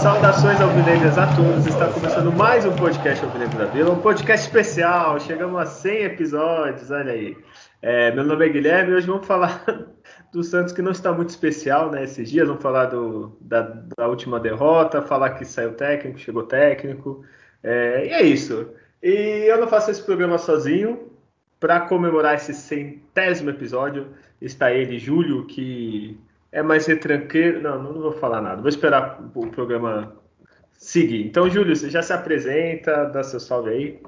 Saudações alvinegras a todos, está começando mais um podcast Alvinegro da Vila, um podcast especial, chegamos a 100 episódios, olha aí. É, meu nome é Guilherme e hoje vamos falar do Santos que não está muito especial né, esses dias, vamos falar do, da, da, última derrota, falar que saiu técnico, chegou técnico, é, e é isso. E eu não faço esse programa sozinho, para comemorar esse centésimo episódio, está ele, Júlio, que é mais retranqueiro. Não, não vou falar nada. Vou esperar o programa seguir. Então, Júlio, você já se apresenta, dá seu salve aí.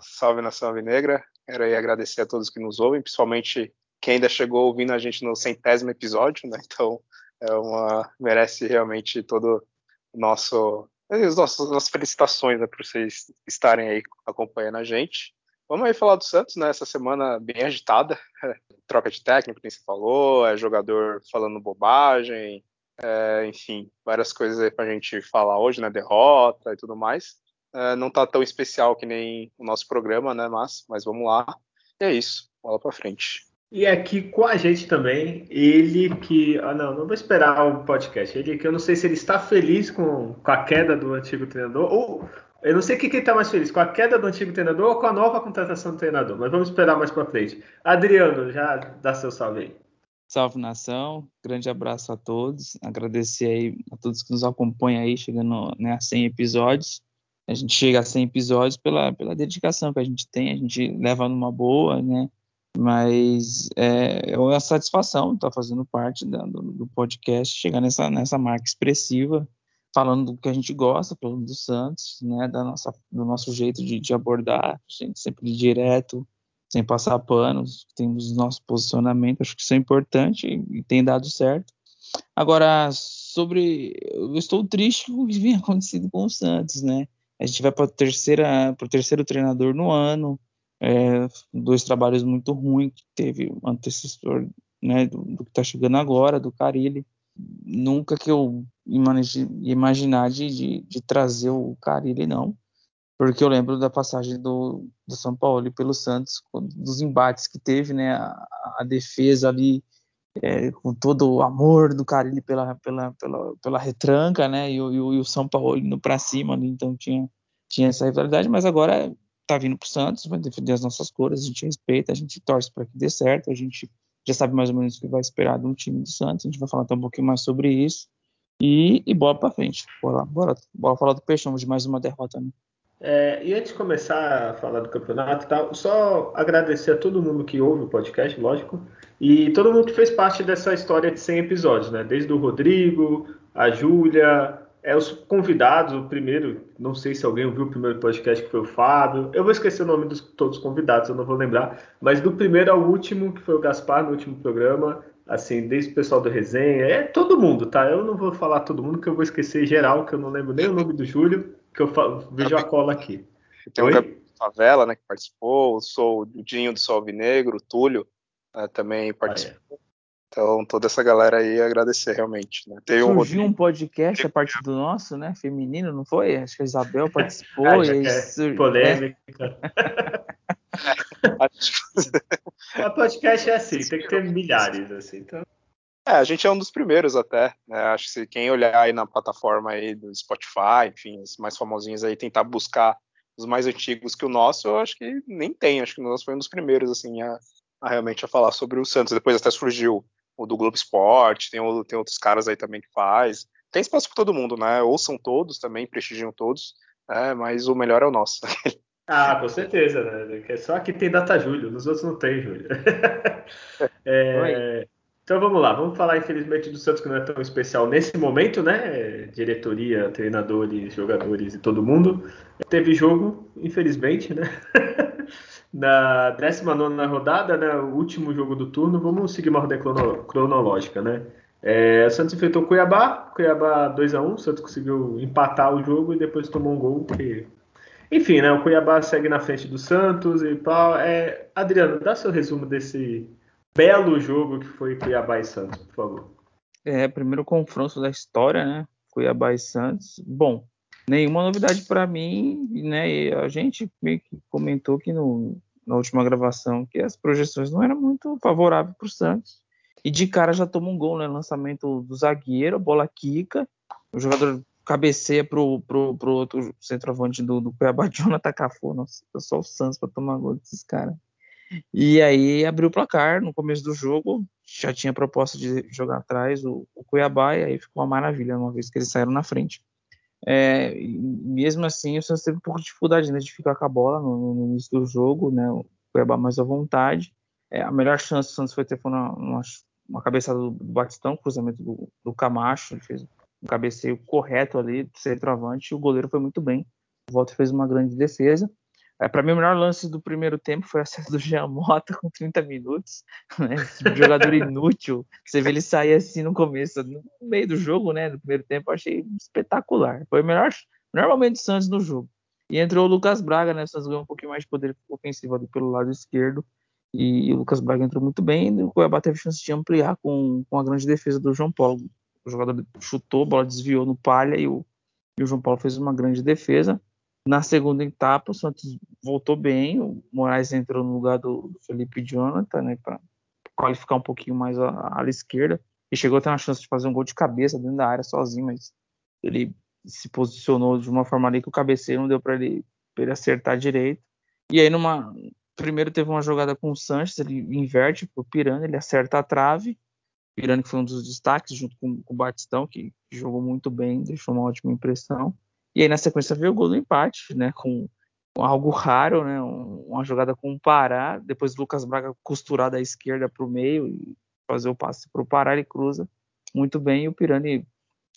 Salve Nação Negra. Quero aí agradecer a todos que nos ouvem, principalmente quem ainda chegou ouvindo a gente no centésimo episódio, né? Então, é uma merece realmente todo o nosso as nossas, nossas felicitações né, por vocês estarem aí acompanhando a gente. Vamos aí falar do Santos, né? Essa semana bem agitada. Troca de técnico, como você falou, é jogador falando bobagem, é, enfim, várias coisas aí pra gente falar hoje, né? Derrota e tudo mais. É, não tá tão especial que nem o nosso programa, né? Mas, mas vamos lá. E é isso. Bola pra frente. E aqui com a gente também, ele que. Ah, não, não vou esperar o podcast. Ele que eu não sei se ele está feliz com, com a queda do antigo treinador, ou eu não sei o que, ele está mais feliz, com a queda do antigo treinador ou com a nova contratação do treinador, mas vamos esperar mais para frente. Adriano, já dá seu salve aí. Salve nação, grande abraço a todos, agradecer aí a todos que nos acompanham aí, chegando né, a 100 episódios. A gente chega a 100 episódios pela, pela dedicação que a gente tem, a gente leva numa boa, né? Mas é, é uma satisfação estar fazendo parte da, do, do podcast, chegar nessa, nessa marca expressiva falando do que a gente gosta, falando do Santos, né, da nossa, do nosso jeito de, de abordar, sempre direto, sem passar panos, temos nosso posicionamento, acho que isso é importante e, tem dado certo. Agora, sobre, eu estou triste com o que vem acontecendo com o Santos, né? A gente vai para o terceiro treinador no ano, é, dois trabalhos muito ruins que teve o antecessor, né, do, do que está chegando agora, do Carilli nunca que eu imaginar de, de, de, trazer o Carilli, não. Porque eu lembro da passagem do, do São Paulo pelo Santos, dos embates que teve, né? A, a defesa ali, é, com todo o amor do Carilli pela, pela, pela, pela retranca, né? E, o, e o São Paulo indo para cima, então tinha, tinha essa rivalidade, mas agora tá vindo pro Santos, vai defender as nossas cores, a gente respeita, a gente torce para que dê certo, a gente já sabe mais ou menos o que vai esperar de um time do Santos. A gente vai falar até um pouquinho mais sobre isso. E, e para frente. Bora, bora, bora falar do Peixão de mais uma derrota. Né? É, e antes de começar a falar do campeonato e tal, só agradecer a todo mundo que ouve o podcast, lógico, e todo mundo que fez parte dessa história de 100 episódios, né? Desde o Rodrigo, a Júlia, é, os convidados, o primeiro, não sei se alguém ouviu o primeiro podcast que foi o Fábio. Eu vou esquecer o nome dos todos os convidados, eu não vou lembrar. Mas do primeiro ao último, que foi o Gaspar no último programa, assim, desde o pessoal do resenha, é todo mundo, tá? Eu não vou falar todo mundo, que eu vou esquecer geral, que eu não lembro nem o nome do Júlio, que eu falo, vejo a cola aqui. Tem Oi? o Favela, né, que participou, sou o Dinho do Sol Negro, o Túlio né, também participou. Ah, é. Então, toda essa galera aí agradecer realmente. Né? Teve Surgiu um, um podcast a partir do nosso, né? Feminino, não foi? Acho que a Isabel participou. ah, e é sur... polêmica. É. o podcast é assim, tem que ter milhares, assim. Então... É, a gente é um dos primeiros até. Né? Acho que se quem olhar aí na plataforma aí do Spotify, enfim, os mais famosinhos aí, tentar buscar os mais antigos que o nosso, eu acho que nem tem. Acho que o nosso foi um dos primeiros, assim, a, a realmente a falar sobre o Santos. Depois até surgiu o do Globo Esporte, tem, tem outros caras aí também que faz. Tem espaço para todo mundo, né? Ouçam todos também, prestigiam todos, né? mas o melhor é o nosso. Ah, com certeza, né? É só aqui tem data Júlio, nos outros não tem, Júlio. é, então vamos lá, vamos falar infelizmente do Santos que não é tão especial nesse momento, né? Diretoria, treinadores, jogadores e todo mundo. Teve jogo, infelizmente, né? na 19 rodada, né, o último jogo do turno, vamos seguir uma ordem cronológica, né? É, o Santos enfrentou o Cuiabá, Cuiabá 2x1, o Santos conseguiu empatar o jogo e depois tomou um gol que... Enfim, né, o Cuiabá segue na frente do Santos e tal. É, Adriano, dá seu resumo desse belo jogo que foi Cuiabá e Santos, por favor. É, primeiro confronto da história, né? Cuiabá e Santos. Bom, nenhuma novidade para mim, né? A gente meio que comentou que no, na última gravação que as projeções não eram muito favoráveis para o Santos. E de cara já toma um gol, né? Lançamento do zagueiro, bola quica, o jogador cabeceia pro, pro, pro outro centroavante do, do Cuiabá, Jonathan Cafu. Nossa, só o Santos para tomar gol desses caras. E aí abriu o placar no começo do jogo, já tinha proposta de jogar atrás o, o Cuiabá, e aí ficou uma maravilha, uma vez que eles saíram na frente. É, mesmo assim, o Santos teve um pouco de dificuldade né, de ficar com a bola no, no, início do jogo, né, o Cuiabá mais à vontade. É, a melhor chance do Santos foi ter foi uma, uma, uma cabeçada do, do Batistão, cruzamento do, do Camacho, ele fez um cabeceio correto ali, do centroavante, e o goleiro foi muito bem. O Walter fez uma grande defesa. É, para mim, o melhor lance do primeiro tempo foi a acesso do Jean Mota com 30 minutos. Né? Esse jogador inútil. Você vê ele sair assim no começo, no meio do jogo, né? No primeiro tempo, eu achei espetacular. Foi o melhor, melhor momento do Santos no jogo. E entrou o Lucas Braga, né? O Santos ganhou um pouquinho mais de poder ofensivo ali pelo lado esquerdo. E o Lucas Braga entrou muito bem. E o Cuiabá teve chance de ampliar com, com a grande defesa do João Paulo. O jogador chutou, a bola desviou no palha e o, e o João Paulo fez uma grande defesa. Na segunda etapa, o Santos voltou bem, o Moraes entrou no lugar do Felipe Jonathan, né, para qualificar um pouquinho mais a, ala esquerda, e chegou a ter uma chance de fazer um gol de cabeça dentro da área sozinho, mas ele se posicionou de uma forma ali que o cabeceiro não deu para ele, ele acertar direito. E aí, numa primeiro teve uma jogada com o Sanches, ele inverte pro Pirani, ele acerta a trave. Pirani que foi um dos destaques junto com, com o Batistão, que jogou muito bem, deixou uma ótima impressão. E aí na sequência veio o gol do empate, né? Com, com algo raro, né? Um, uma jogada com o Pará, depois o Lucas Braga costurar da esquerda para o meio e fazer o passe para o Pará, ele cruza muito bem e o Pirani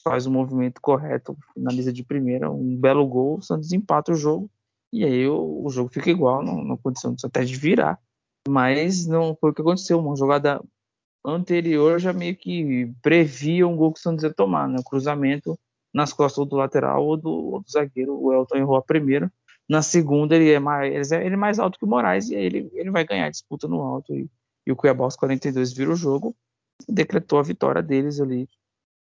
faz o movimento correto, finaliza de primeira, um belo gol, o Santos empata o jogo e aí o, o jogo fica igual, não condição até de virar, mas não foi o que aconteceu, uma jogada anterior já meio que previa um gol que o Santos ia tomar, né? O cruzamento nas costas do lateral ou do, ou do zagueiro. O Elton errou a primeira. Na segunda, ele é mais, ele é mais alto que o Moraes e aí ele, ele vai ganhar a disputa no alto. E, e o Cuiabá aos 42 vira o jogo decretou a vitória deles ali.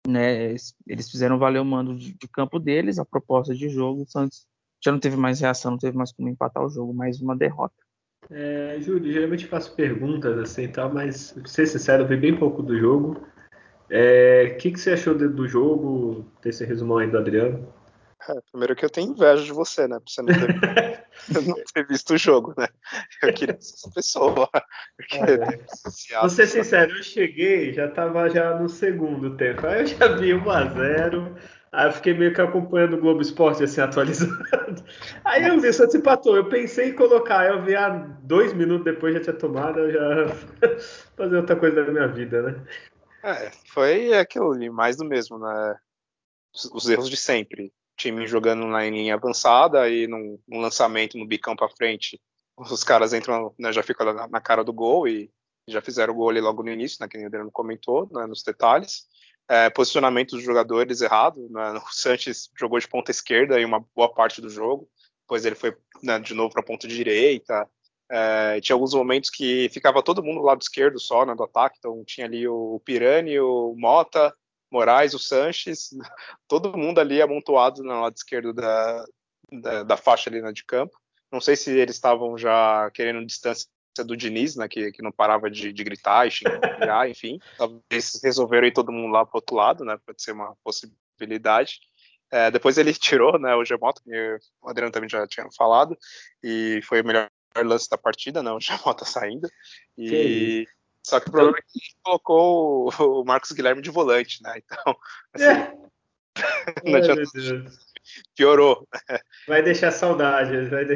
Né? Eles fizeram valer o mando de, de campo deles, a proposta de jogo. O Santos já não teve mais reação, não teve mais como empatar o jogo, mais uma derrota. É, Júlio, geralmente faço perguntas assim tal, mas, pra ser sincero, eu vi bem pouco do jogo. O é, que, que você achou do, do jogo, desse resumão aí do Adriano? É, primeiro que eu tenho inveja de você, né? Por você não ter, não ter visto o jogo, né? Eu queria ser essa pessoa. É. Vou ser sincero, eu cheguei, já tava já no segundo tempo. Aí eu já vi 1x0. Aí eu fiquei meio que acompanhando o Globo Esporte, assim, atualizado. Aí eu vi, só se empatou. Eu pensei em colocar, eu vi há dois minutos depois já tinha tomado, eu já fazer outra coisa da minha vida, né? É, foi aquilo ali, mais do mesmo, né? Os erros de sempre. Time jogando na linha avançada e num, num lançamento no bicão para frente, os caras entram, né, já ficam na, na, cara do gol e já fizeram o gol ali logo no início, né, que o Adriano comentou, né, nos detalhes. É, posicionamento dos jogadores errado, né, o Sanches jogou de ponta esquerda em uma boa parte do jogo, depois ele foi né, de novo para ponta direita, é, tinha alguns momentos que ficava todo mundo do lado esquerdo só, né, do ataque, então tinha ali o Pirani, o Mota, Moraes, o Sanches, todo mundo ali amontoado no lado esquerdo da, da, da faixa ali né, de campo. Não sei se eles estavam já querendo distância do Diniz, né, que, que não parava de, de gritar e xingar, enfim. Talvez resolveram ir todo mundo lá pro outro lado, né, pode ser uma possibilidade. É, depois ele tirou né, o Gemoto, que o Adriano também já tinha falado, e foi o melhor lance da partida, não, já tá saindo. E só que o problema é que colocou o Marcos Guilherme de volante, né? Então, assim, é. não adianta. Piorou. Vai deixar saudade, vai de...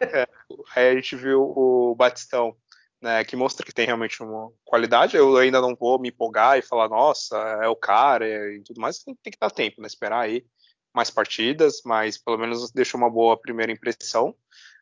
é, aí a gente viu o Batistão, né, que mostra que tem realmente uma qualidade. Eu ainda não vou me empolgar e falar, nossa, é o cara e tudo mais. Tem, tem que dar tempo, né? Esperar aí mais partidas, mas pelo menos deixou uma boa primeira impressão.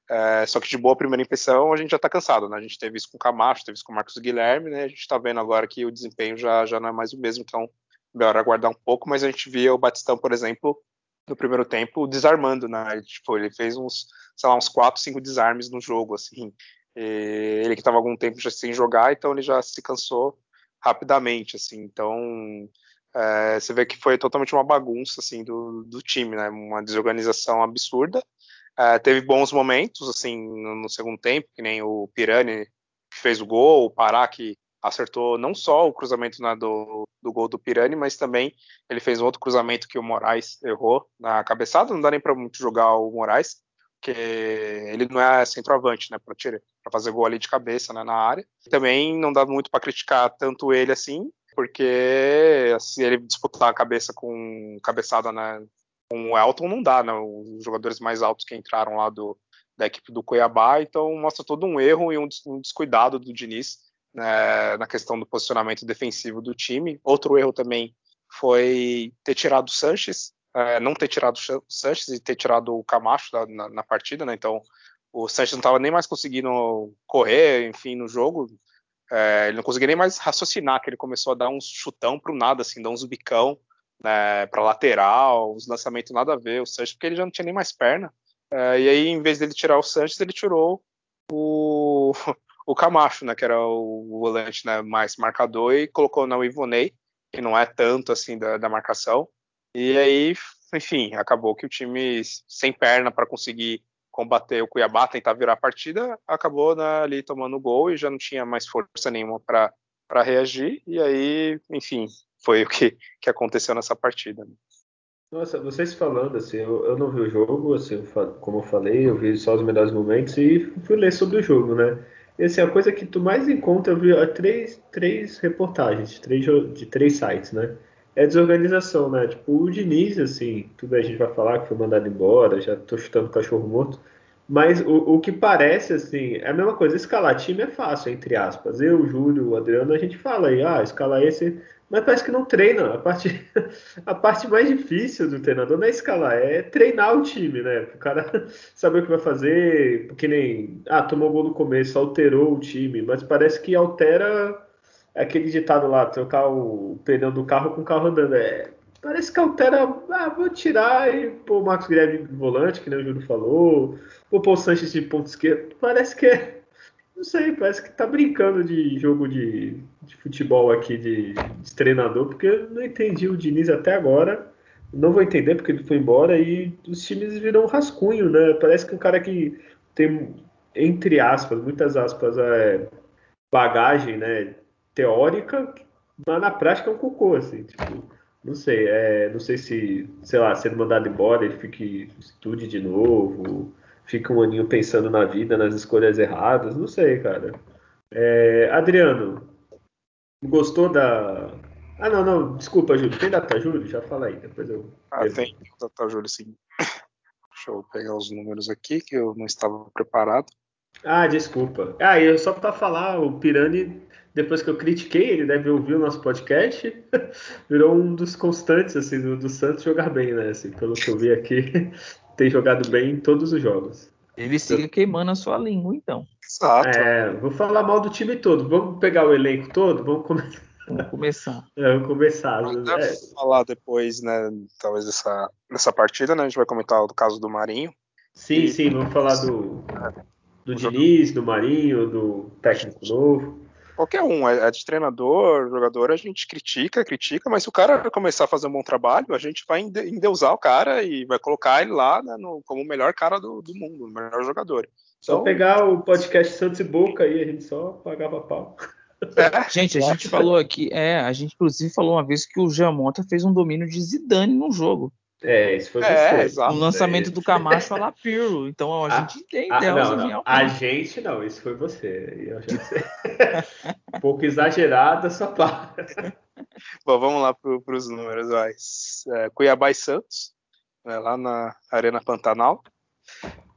É, só que de boa primeira impressão a gente já está cansado, né? A gente teve isso com o Camacho, teve isso com o Marcos Guilherme, né? A gente está vendo agora que o desempenho já, já não é mais o mesmo, então melhor aguardar um pouco, mas a gente via o Batistão, por exemplo, no primeiro tempo, desarmando, né? Tipo, ele fez uns, sei lá, uns 4, 5 desarmes no jogo, assim. Ele que estava algum tempo já sem jogar, então ele já se cansou rapidamente, assim. Então, é, você vê que foi totalmente uma bagunça, assim, do, do time, né? Uma desorganização absurda. É, teve bons momentos, assim, no, no, segundo tempo, que nem o Pirani que fez o gol, o Pará que acertou não só o cruzamento do, do gol do Pirani, mas também ele fez outro cruzamento que o Moraes errou na cabeçada. Não dá nem para muito jogar o Moraes, porque ele não é centroavante, né, para fazer gol ali de cabeça né, na área. Também não dá muito para criticar tanto ele assim, porque se ele disputar a cabeça com cabeçada né, com o Elton, não dá, né? Os jogadores mais altos que entraram lá do, da equipe do Cuiabá, então mostra todo um erro e um, descuidado do Diniz né, na questão do posicionamento defensivo do time. Outro erro também foi ter tirado o Sanches, é, não ter tirado o Sanches e ter tirado o Camacho na, na, partida, né? Então o Sanches não estava nem mais conseguindo correr, enfim, no jogo. É, ele não conseguia nem mais raciocinar, que ele começou a dar um chutão para o nada, assim, dar uns bicão né, para lateral, os lançamentos nada a ver, o Sanches, porque ele já não tinha nem mais perna. É, e aí, em vez dele tirar o Sanches, ele tirou o, o Camacho, né, que era o volante né, mais marcador, e colocou na Ivonei, que não é tanto assim da, da marcação. E aí, enfim, acabou que o time sem perna para conseguir combater o Cuiabá, tentar virar a partida, acabou né, ali tomando o gol e já não tinha mais força nenhuma para reagir. E aí, enfim, foi o que, que aconteceu nessa partida. Né. Nossa, vocês falando assim, eu, eu não vi o jogo, assim, como eu falei, eu vi só os melhores momentos e fui ler sobre o jogo, né? E assim, a coisa que tu mais encontra, eu vi três, três reportagens três, de três sites, né? É desorganização, né? Tipo, o Diniz, assim, tudo a gente vai falar que foi mandado embora, já tô chutando cachorro morto. Mas o, o que parece, assim, é a mesma coisa. Escalar time é fácil, entre aspas. Eu, o Júlio, o Adriano, a gente fala aí, ah, escalar esse. Mas parece que não treina. A parte, a parte mais difícil do treinador não é escalar, é treinar o time, né? O cara saber o que vai fazer, porque nem. Ah, tomou gol no começo, alterou o time, mas parece que altera aquele ditado lá, trocar o pneu do carro com o carro andando. É, parece que altera. Ah, vou tirar e pôr o Marcos Guilherme volante, que nem o Júlio falou, o Sanches de ponto esquerdo. Parece que é. Não sei, parece que tá brincando de jogo de, de futebol aqui de, de, treinador, porque eu não entendi o Diniz até agora. Não vou entender porque ele foi embora e os times viram um rascunho, né? Parece que um cara que tem, entre aspas, muitas aspas, é, bagagem, né? Teórica, mas na prática é um cocô, assim, tipo, não sei, é, não sei se, sei lá, sendo mandado embora, ele fique estude de novo, fica um aninho pensando na vida, nas escolhas erradas, não sei, cara. É, Adriano, gostou da. Ah, não, não, desculpa, Júlio. Tem data, Júlio? Já fala aí, depois eu. Ah, tem data, Júlio, sim. Deixa eu pegar os números aqui, que eu não estava preparado. Ah, desculpa. Ah, e só para falar, o Pirani depois que eu critiquei, ele deve ouvir o nosso podcast, virou um dos constantes assim do, do, Santos jogar bem, né? Assim, pelo que eu vi aqui, tem jogado bem em todos os jogos. Ele siga queimando a sua língua, então. Exato. É, vou falar mal do time todo. Vamos pegar o elenco todo? Vamos começar. Vamos começar. É, vamos começar. É. falar depois, né? Talvez dessa, dessa partida, né? A gente vai comentar o caso do Marinho. Sim, e... sim, vamos falar do, do Diniz, do Marinho, do técnico novo qualquer um, é, é de treinador, jogador, a gente critica, critica, mas se o cara começar a fazer um bom trabalho, a gente vai endeusar o cara e vai colocar ele lá né, no, como o melhor cara do, do mundo, o melhor jogador. Só então, pegar o podcast Santos e Boca aí, a gente só pagava pau. É, gente, a gente falou aqui, é, a gente inclusive falou uma vez que o Jamota fez um domínio de Zidane no jogo. É, isso foi é, exato. O lançamento é. do Camacho a Lapiro. Então a, a gente tem a, não, não. a gente não, isso foi você. Eu já sei. um pouco exagerado essa parte. Bom, vamos lá para os números. Vai. É, Cuiabá e Santos, né, lá na Arena Pantanal.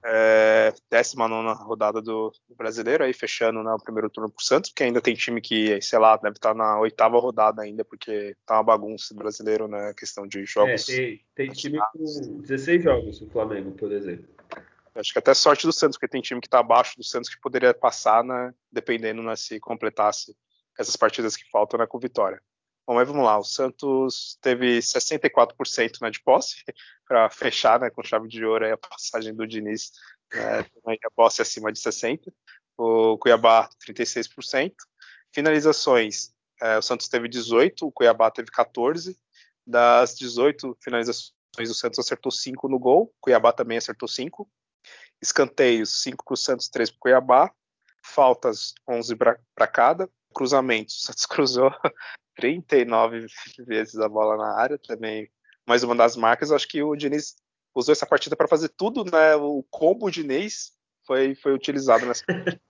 É, 19 rodada do, do, brasileiro, aí fechando né, o primeiro turno pro Santos, porque ainda tem time que, sei lá, deve estar tá na oitava rodada ainda, porque tá uma bagunça brasileiro, né? Questão de jogos. É, tem, tem time com 16 jogos, o Flamengo, por exemplo. Acho que até sorte do Santos, porque tem time que tá abaixo do Santos que poderia passar, né, dependendo né, se completasse essas partidas que faltam né, com vitória. Bom, mas vamos lá, o Santos teve 64% né, de posse para fechar né, com chave de ouro a passagem do Diniz, né, a posse acima de 60%, o Cuiabá 36%, finalizações é, o Santos teve 18, o Cuiabá teve 14. Das 18 finalizações, o Santos acertou 5 no gol, o Cuiabá também acertou 5. Escanteios, 5 para o Santos, 3 para o Cuiabá. Faltas, 11 para cada. Cruzamentos, o Santos cruzou 39 vezes a bola na área, também mais uma das marcas. Acho que o Diniz usou essa partida para fazer tudo, né? O combo Diniz foi, foi utilizado nessa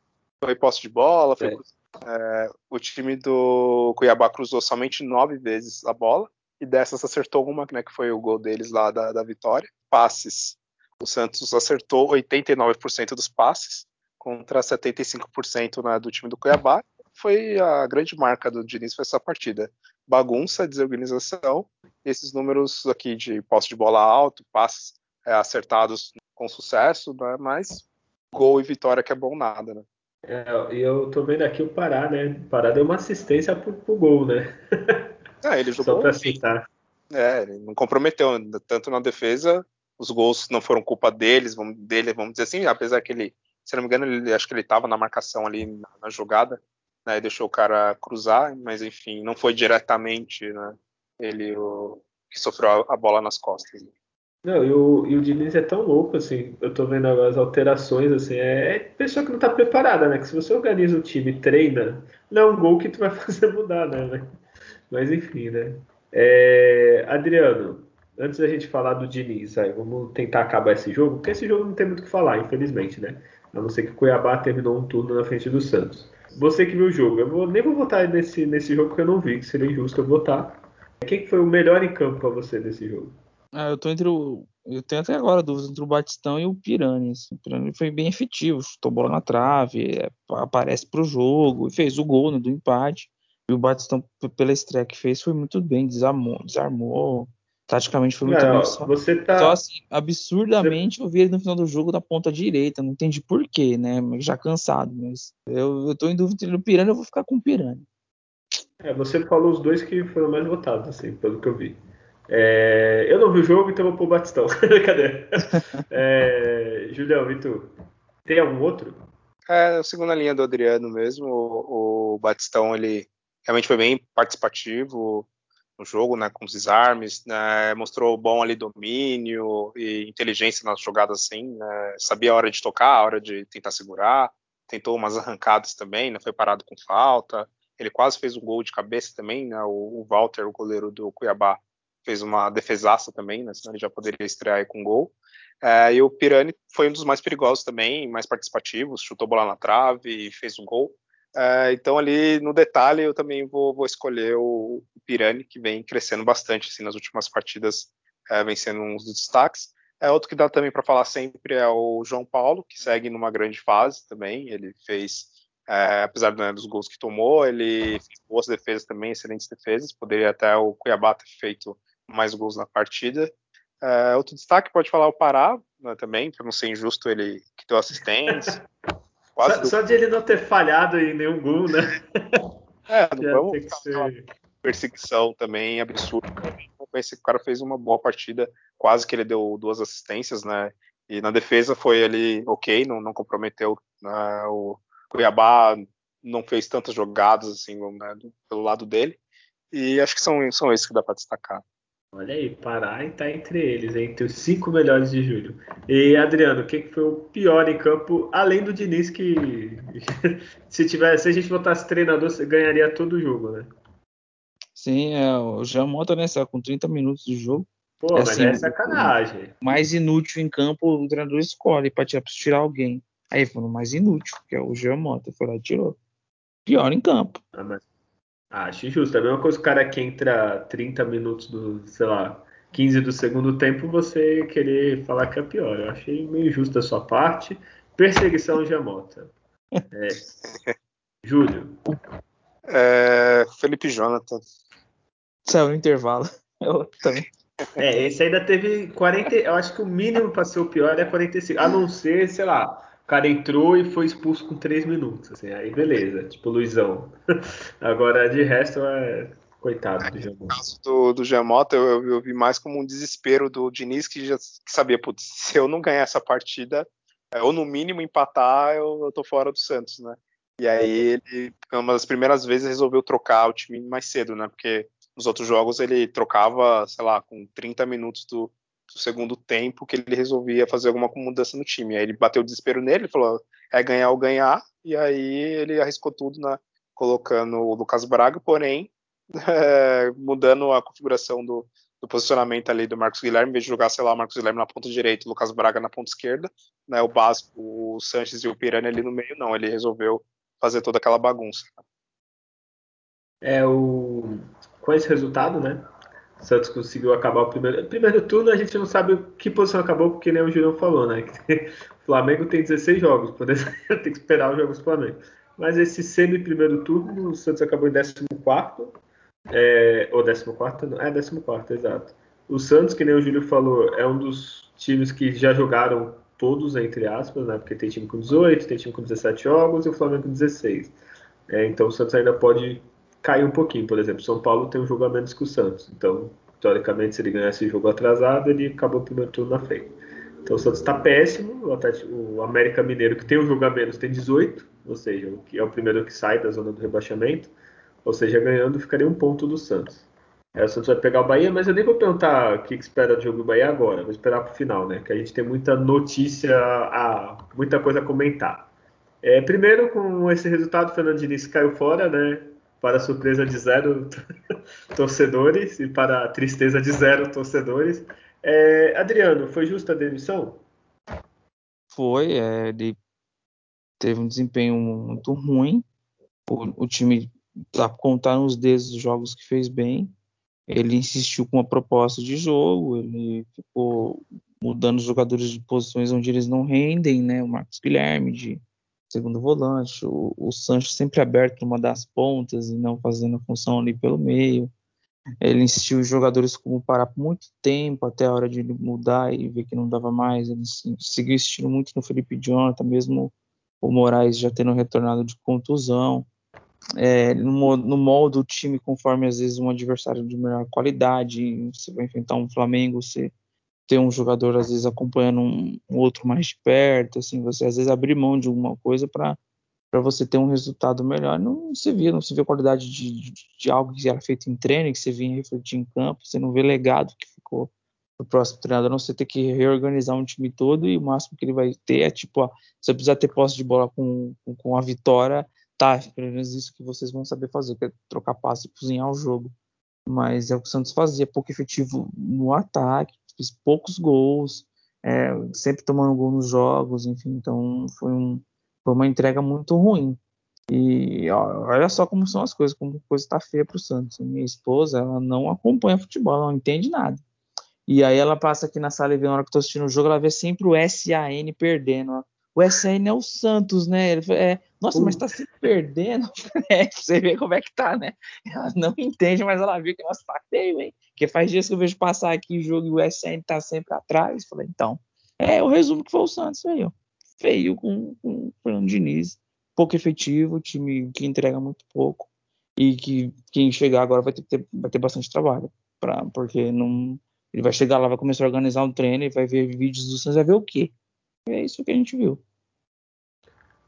Foi posse de bola, foi, é. É, o time do Cuiabá cruzou somente nove vezes a bola, e dessas acertou uma, né, que foi o gol deles lá da, da vitória. Passes. O Santos acertou 89% dos passes, contra 75% né, do time do Cuiabá. Foi a grande marca do Diniz foi essa partida. Bagunça, desorganização, esses números aqui de posse de bola alto, passes é, acertados com sucesso, né, mas gol e vitória que é bom nada, né? É, e eu tô vendo aqui o Pará, né? O Pará deu uma assistência pro, pro gol, né? É, ele jogou. Só pra citar. É, ele não comprometeu, tanto na defesa, os gols não foram culpa deles, vamos, dele, vamos dizer assim, apesar que ele, se não me engano, ele, acho que ele tava na marcação ali na, na jogada, né? Deixou o cara cruzar, mas enfim, não foi diretamente, né? Ele o, que sofreu a, bola nas costas. Não, e o, e o Diniz é tão louco, assim, eu tô vendo as alterações, assim, é, é pessoa que não tá preparada, né? Que se você organiza o time e treina, não é um gol que tu vai fazer mudar, né? Mas enfim, né? É, Adriano, antes da gente falar do Diniz, aí, vamos tentar acabar esse jogo, porque esse jogo não tem muito o que falar, infelizmente, né? A não ser que o Cuiabá terminou um turno na frente do Santos. Você que viu o jogo, eu vou, nem vou votar nesse, nesse jogo que eu não vi, que seria injusto eu votar. Quem foi o melhor em campo para você desse jogo? Ah, eu tô entre o. Eu tenho até agora dúvidas entre o Batistão e o Pirani. Assim. O Pirani foi bem efetivo, chutou bola na trave, é, aparece pro jogo, fez o gol né, do empate. E o Batistão, pela estreia que fez, foi muito bem, desarmou taticamente foi muito não, bem. Só, você tá... só assim, absurdamente você... eu vi ele no final do jogo da ponta direita, não entendi porquê, né? Já cansado, mas eu, eu tô em dúvida entre o Pirani, eu vou ficar com o Pirani. É, você falou os dois que foram mais votados, assim, pelo que eu vi. É, eu não vi o jogo, então vou pôr o Batistão. Cadê? É, Julião, e tu? Tem algum outro? É, a segunda linha do Adriano mesmo. O, o Batistão, ele realmente foi bem participativo no jogo, né, com os desarmes, né, mostrou bom ali domínio e inteligência nas jogadas assim, né, sabia a hora de tocar, a hora de tentar segurar, tentou umas arrancadas também, né, foi parado com falta, ele quase fez um gol de cabeça também, né, o, o Walter, o goleiro do Cuiabá, fez uma defesaça também, né, senão ele já poderia estrear com gol. É, e o Pirani foi um dos mais perigosos também, mais participativos, chutou bola na trave e fez um gol. É, então ali no detalhe eu também vou, vou, escolher o Pirani, que vem crescendo bastante assim, nas últimas partidas, é, vem sendo um dos destaques. É, outro que dá também para falar sempre é o João Paulo, que segue numa grande fase também. Ele fez, é, apesar né, dos gols que tomou, ele fez boas defesas também, excelentes defesas. Poderia até o Cuiabá ter feito mais gols na partida. Outro destaque pode falar o Pará né, também, para não ser injusto ele que deu assistência. só, só, de ele não ter falhado em nenhum gol, né? É, não vamos ser... perseguição também absurda. Eu pensei que o cara fez uma boa partida, quase que ele deu duas assistências, né? E na defesa foi ele ok, não, não comprometeu né, o Cuiabá não fez tantas jogadas assim né, pelo lado dele. E acho que são, são esses que dá para destacar. Olha aí, Pará está entre eles, entre os cinco melhores de julho. E Adriano, o que, foi o pior em campo, além do Diniz, que se tivesse, se a gente botasse treinador, você ganharia todo o jogo, né? Sim, é, o Jean Mota, né, com 30 minutos de jogo. Pô, é, mas assim, é sacanagem. mais inútil em campo, o treinador escolhe para tirar alguém. Aí foi no mais inútil, que é o Jean Mota, foi lá e tirou. Pior em campo. Ah, mas Acho justo. É a mesma coisa o cara que entra 30 minutos do, sei lá, 15 do segundo tempo, você querer falar que é pior. Eu achei meio justo a sua parte. Perseguição de Amota. É. Júlio. É, Felipe Jonathan. Saiu no intervalo. Eu também. É, esse ainda teve 40. Eu acho que o mínimo para ser o pior é 45. A não ser, sei lá, cara entrou e foi expulso com três minutos. Assim, aí beleza, tipo Luizão. Agora, de resto, é. Coitado do Giamota. No caso do, do Giamota, eu, eu, vi mais como um desespero do Diniz, que já que sabia, putz, se eu não ganhar essa partida, é, ou no mínimo empatar, eu, eu tô fora do Santos, né? E aí ele, uma das primeiras vezes, resolveu trocar o time mais cedo, né? Porque nos outros jogos ele trocava, sei lá, com 30 minutos do, do segundo tempo que ele resolvia fazer alguma mudança no time. Aí ele bateu o desespero nele, falou, é ganhar ou ganhar, e aí ele arriscou tudo, né? Colocando o Lucas Braga, porém, é, mudando a configuração do, do posicionamento ali do Marcos Guilherme, em vez de jogar, sei lá, o Marcos Guilherme na ponta direita o Lucas Braga na ponta esquerda, né, o básico, o Sanches e o Pirani ali no meio, não, ele resolveu fazer toda aquela bagunça. É, o... com esse resultado, né, o Santos conseguiu acabar o primeiro, primeiro turno, a gente não sabe que posição acabou, porque nem o Julião falou, né, o Flamengo tem 16 jogos, tem que esperar os jogos do Flamengo. Mas esse semi-primeiro turno, o Santos acabou em 14 é, ou 14? É, 14, exato. O Santos, que nem o Júlio falou, é um dos times que já jogaram todos, entre aspas, né? Porque tem time com 18, tem time com 17 jogos e o Flamengo com 16. É, então o Santos ainda pode cair um pouquinho. Por exemplo, São Paulo tem um jogo a menos que o Santos. Então, teoricamente, se ele ganhasse o jogo atrasado, ele acabou o primeiro turno na frente. Então o Santos está péssimo. O, América Mineiro, que tem um jogo a menos, tem 18, ou seja, o que é o primeiro que sai da zona do rebaixamento. Ou seja, ganhando ficaria um ponto do Santos. Aí o Santos vai pegar o Bahia, mas eu nem vou perguntar o que, que espera do jogo do Bahia agora, vou esperar para o final, né? Que a gente tem muita notícia, a, muita coisa a comentar. É, primeiro, com esse resultado, o Fernando Diniz caiu fora, né? Para a surpresa de zero torcedores e para a tristeza de zero torcedores. É, Adriano, foi justa a demissão? Foi, é, ele teve um desempenho muito ruim. O, o time dá para contar nos dedos os jogos que fez bem. Ele insistiu com uma proposta de jogo, ele ficou mudando os jogadores de posições onde eles não rendem, né? O Marcos Guilherme de segundo volante, o, o Sancho sempre aberto numa das pontas e não fazendo a função ali pelo meio. Ele insistiu os jogadores como parar por muito tempo até a hora de mudar e ver que não dava mais. Ele seguiu insistindo muito no Felipe Jonathan, mesmo o Moraes já tendo retornado de contusão é, no, no molde do time conforme às vezes um adversário de melhor qualidade, você vai enfrentar um Flamengo, você tem um jogador às vezes acompanhando um, outro mais perto, assim, você às vezes abrir mão de alguma coisa para para você ter um resultado melhor. Não se via, não se vê a qualidade de, de, de, algo que era feito em treino, que você vinha refletir em campo, você não vê legado que ficou o próximo treinador, não você ter que reorganizar um time todo e o máximo que ele vai ter é tipo, ó, você precisa ter posse de bola com, com, com a vitória tá, pelo menos isso que vocês vão saber fazer, que é trocar passe e cozinhar o jogo. Mas é o que o Santos fazia, pouco efetivo no ataque, fez poucos gols, é, sempre tomando gol nos jogos, enfim, então foi, um, foi uma entrega muito ruim. E ó, olha só como são as coisas, como a coisa está feia para o Santos. Minha esposa, ela não acompanha futebol, ela não entende nada. E aí ela passa aqui na sala e vê na hora que eu assistindo o jogo, ela vê sempre o SAN perdendo o SN é o Santos, né? Ele é, Nossa, mas tá se perdendo. é, você vê como é que tá, né? Ela não entende, mas ela viu que nossa, tá feio, hein? Porque faz dias que eu vejo passar aqui o jogo e o SN tá sempre atrás. Falei, então, é o resumo que foi o Santos aí, ó. Feio com, com o Fernando Diniz, pouco efetivo, time que entrega muito pouco e que quem chegar agora vai ter, vai ter bastante trabalho, pra, porque não, ele vai chegar lá, vai começar a organizar um treino e vai ver vídeos do Santos, vai ver o quê? É isso que a gente viu.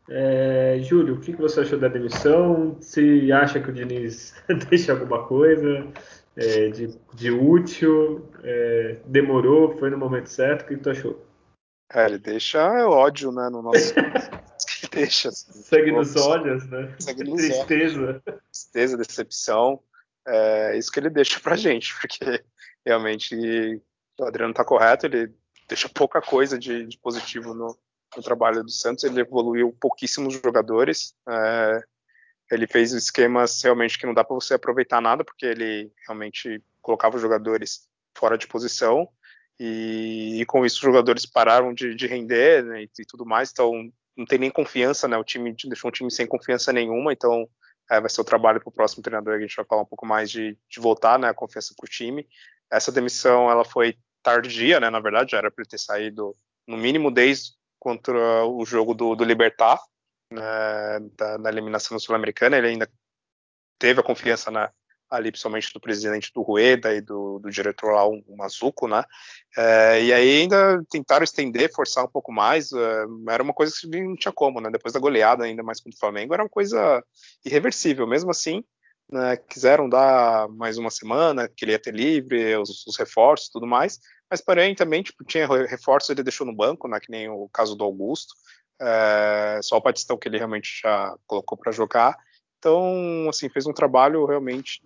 É, Júlio, o que você achou da demissão? Se acha que o Diniz deixa alguma coisa é, de, de, útil? É, demorou? Foi no momento certo? O que tu achou? É, ele deixa ódio né, no nosso. deixa. Assim, Sangue nos olhos, né? Sangue nos Tristeza. Olhos. Tristeza, decepção. É isso que ele deixa pra gente, porque realmente o Adriano tá correto, ele deixa pouca coisa de, de positivo no, no trabalho do Santos. Ele evoluiu pouquíssimos jogadores. É, ele fez esquemas realmente que não dá para você aproveitar nada, porque ele realmente colocava os jogadores fora de posição. E, e com isso os jogadores pararam de, de render né, e, e, tudo mais. Então não tem nem confiança, né? O time deixou um time sem confiança nenhuma. Então é, vai ser o trabalho para o próximo treinador. A gente vai falar um pouco mais de, de voltar, né? A confiança para o time. Essa demissão ela foi tardia, né? Na verdade, já era para ter saído no mínimo desde contra o jogo do, do Libertar, né, da, na eliminação sul-americana. Ele ainda teve a confiança na, ali principalmente do presidente do Rueda e do, do diretor lá, o Mazuco, né? É, e aí ainda tentaram estender, forçar um pouco mais, é, era uma coisa que não tinha como, né? Depois da goleada, ainda mais contra o Flamengo, era uma coisa irreversível. Mesmo assim, né, quiseram dar mais uma semana, que ele ia ter livre, os, os reforços tudo mais, mas porém também, tipo, tinha reforços, ele deixou no banco, né, que nem o caso do Augusto, é, só o Batistão que ele realmente já colocou para jogar, então, assim, fez um trabalho realmente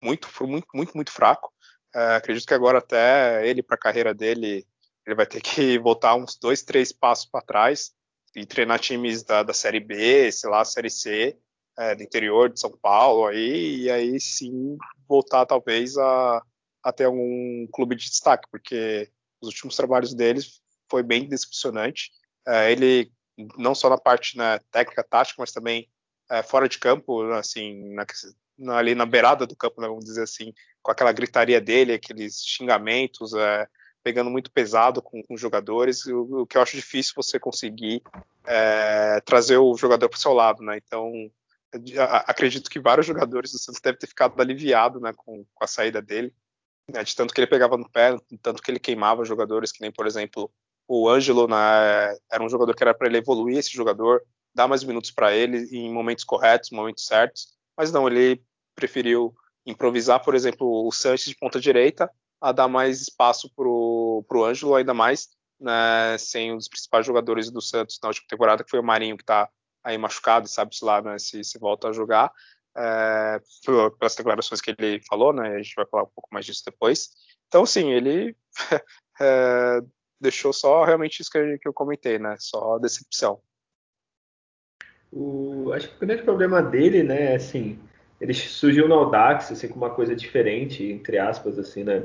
muito, muito, muito, muito fraco. É, acredito que agora até ele, para a carreira dele, ele vai ter que voltar uns dois, três passos para trás e treinar times da, da Série B, sei lá, Série C, é, do interior de São Paulo, aí, e aí sim voltar talvez a, a ter algum clube de destaque, porque os últimos trabalhos deles foi bem decepcionante. É, ele, não só na parte né, técnica, tática, mas também é, fora de campo, assim, na, na, ali na beirada do campo, né, vamos dizer assim, com aquela gritaria dele, aqueles xingamentos, é, pegando muito pesado com, os jogadores, o, o, que eu acho difícil você conseguir é, trazer o jogador para o seu lado, né? Então, acredito que vários jogadores do Santos devem ter ficado aliviados né, com, com a saída dele, né, de tanto que ele pegava no pé, tanto que ele queimava jogadores, que nem, por exemplo, o Ângelo né, era um jogador que era para ele evoluir esse jogador, dar mais minutos para ele em momentos corretos, momentos certos, mas não, ele preferiu improvisar, por exemplo, o Sanches de ponta direita, a dar mais espaço para o Ângelo, ainda mais né, sem um dos principais jogadores do Santos na última temporada, que foi o Marinho, que está aí machucado, sabe-se lá né, se, se volta a jogar, é, pelas declarações que ele falou, né, a gente vai falar um pouco mais disso depois. Então, sim, ele é, deixou só realmente isso que eu, que eu comentei, né, só decepção. O, acho que o grande problema dele, né, é assim, ele surgiu no Audax, assim, com uma coisa diferente, entre aspas, assim, né?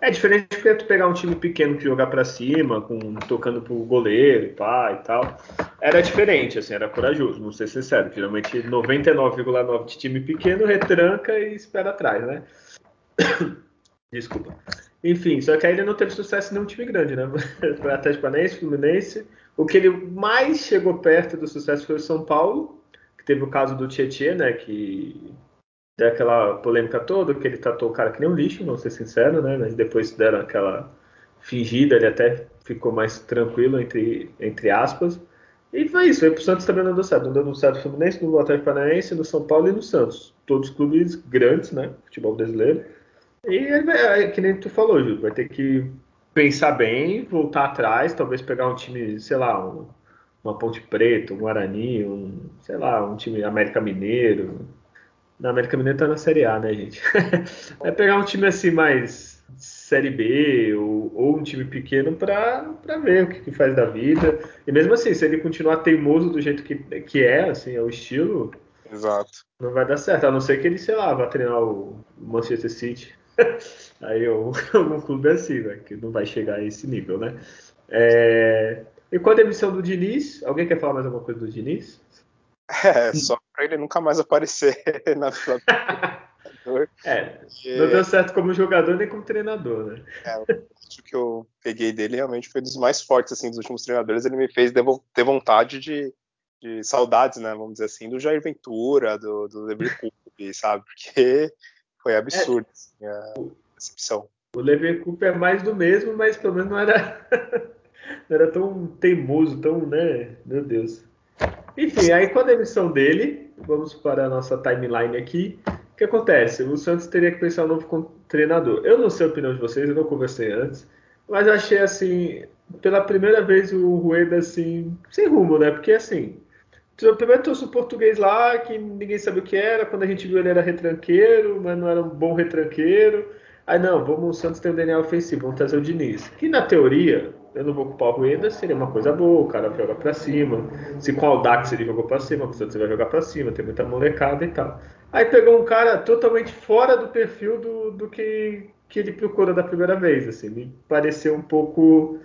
É diferente porque tu pegar um time pequeno que jogar para cima, com tocando pro goleiro, pá, e tal. Era diferente, assim, era corajoso, vou ser sincero. Geralmente 99,9 de time pequeno retranca e espera atrás, né? Desculpa. Enfim, só que aí ele não teve sucesso em nenhum time grande, né? Foi Atlético Paranaense, Fluminense, o que ele mais chegou perto do sucesso foi o São Paulo, que teve o caso do Tietchan, né? Que deu aquela polêmica toda, que ele tratou o cara que nem um lixo, não ser sincero, né? Mas depois deram aquela fingida, ele até ficou mais tranquilo, entre, entre aspas. E foi isso, aí pro Santos também não deu certo. Não deu certo no Fluminense, no Atlético Paranaense, no São Paulo e no Santos. Todos clubes grandes, né? Futebol brasileiro. E é, que nem tu falou, Júlio, vai ter que pensar bem, voltar atrás, talvez pegar um time, sei lá, um, uma Ponte Preta, um Guarani, um, sei lá, um time América Mineiro. Na América Mineiro tá na Série A, né, gente? é pegar um time assim mais Série B ou, ou um time pequeno para ver o que, que, faz da vida. E mesmo assim, se ele continuar teimoso do jeito que, que é, assim, é o estilo. Exato. Não vai dar certo, a não ser que ele, sei lá, vá treinar o Manchester City. Aí eu, algum clube assim, né, que não vai chegar a esse nível, né? É... E com a demissão do Diniz, alguém quer falar mais alguma coisa do Diniz? É, só para ele nunca mais aparecer na É, não deu certo como jogador nem como treinador, né? É, o que eu peguei dele realmente foi dos mais fortes assim dos últimos treinadores. Ele me fez ter vontade de, de saudades, né? Vamos dizer assim, do Jair Ventura, do, do Leverkusen, sabe? Porque foi absurdo é, assim, a decepção. O Leverkusen é mais do mesmo, mas pelo menos não era, não era tão teimoso, tão, né? Meu Deus. Enfim, aí com a demissão dele, vamos para a nossa timeline aqui. Que acontece? O Santos teria que pensar um novo treinador. Eu não sei a opinião de vocês, eu não conversei antes, mas achei assim, pela primeira vez o Rueda assim, sem rumo, né? Porque assim, primeiro trouxe o português lá, que ninguém sabia o que era. Quando a gente viu ele era retranqueiro, mas não era um bom retranqueiro. Aí não, vamos, o Santos tem o DNA ofensivo, vamos trazer o Diniz. Que na teoria, eu não vou ocupar o Rueda, seria uma coisa boa, o cara joga pra cima. Se com o Aldax ele jogou pra cima, o Santos vai jogar pra cima, tem muita molecada e tal. Aí pegou um cara totalmente fora do perfil do, do que, que ele procura da primeira vez, assim. Me pareceu um pouco,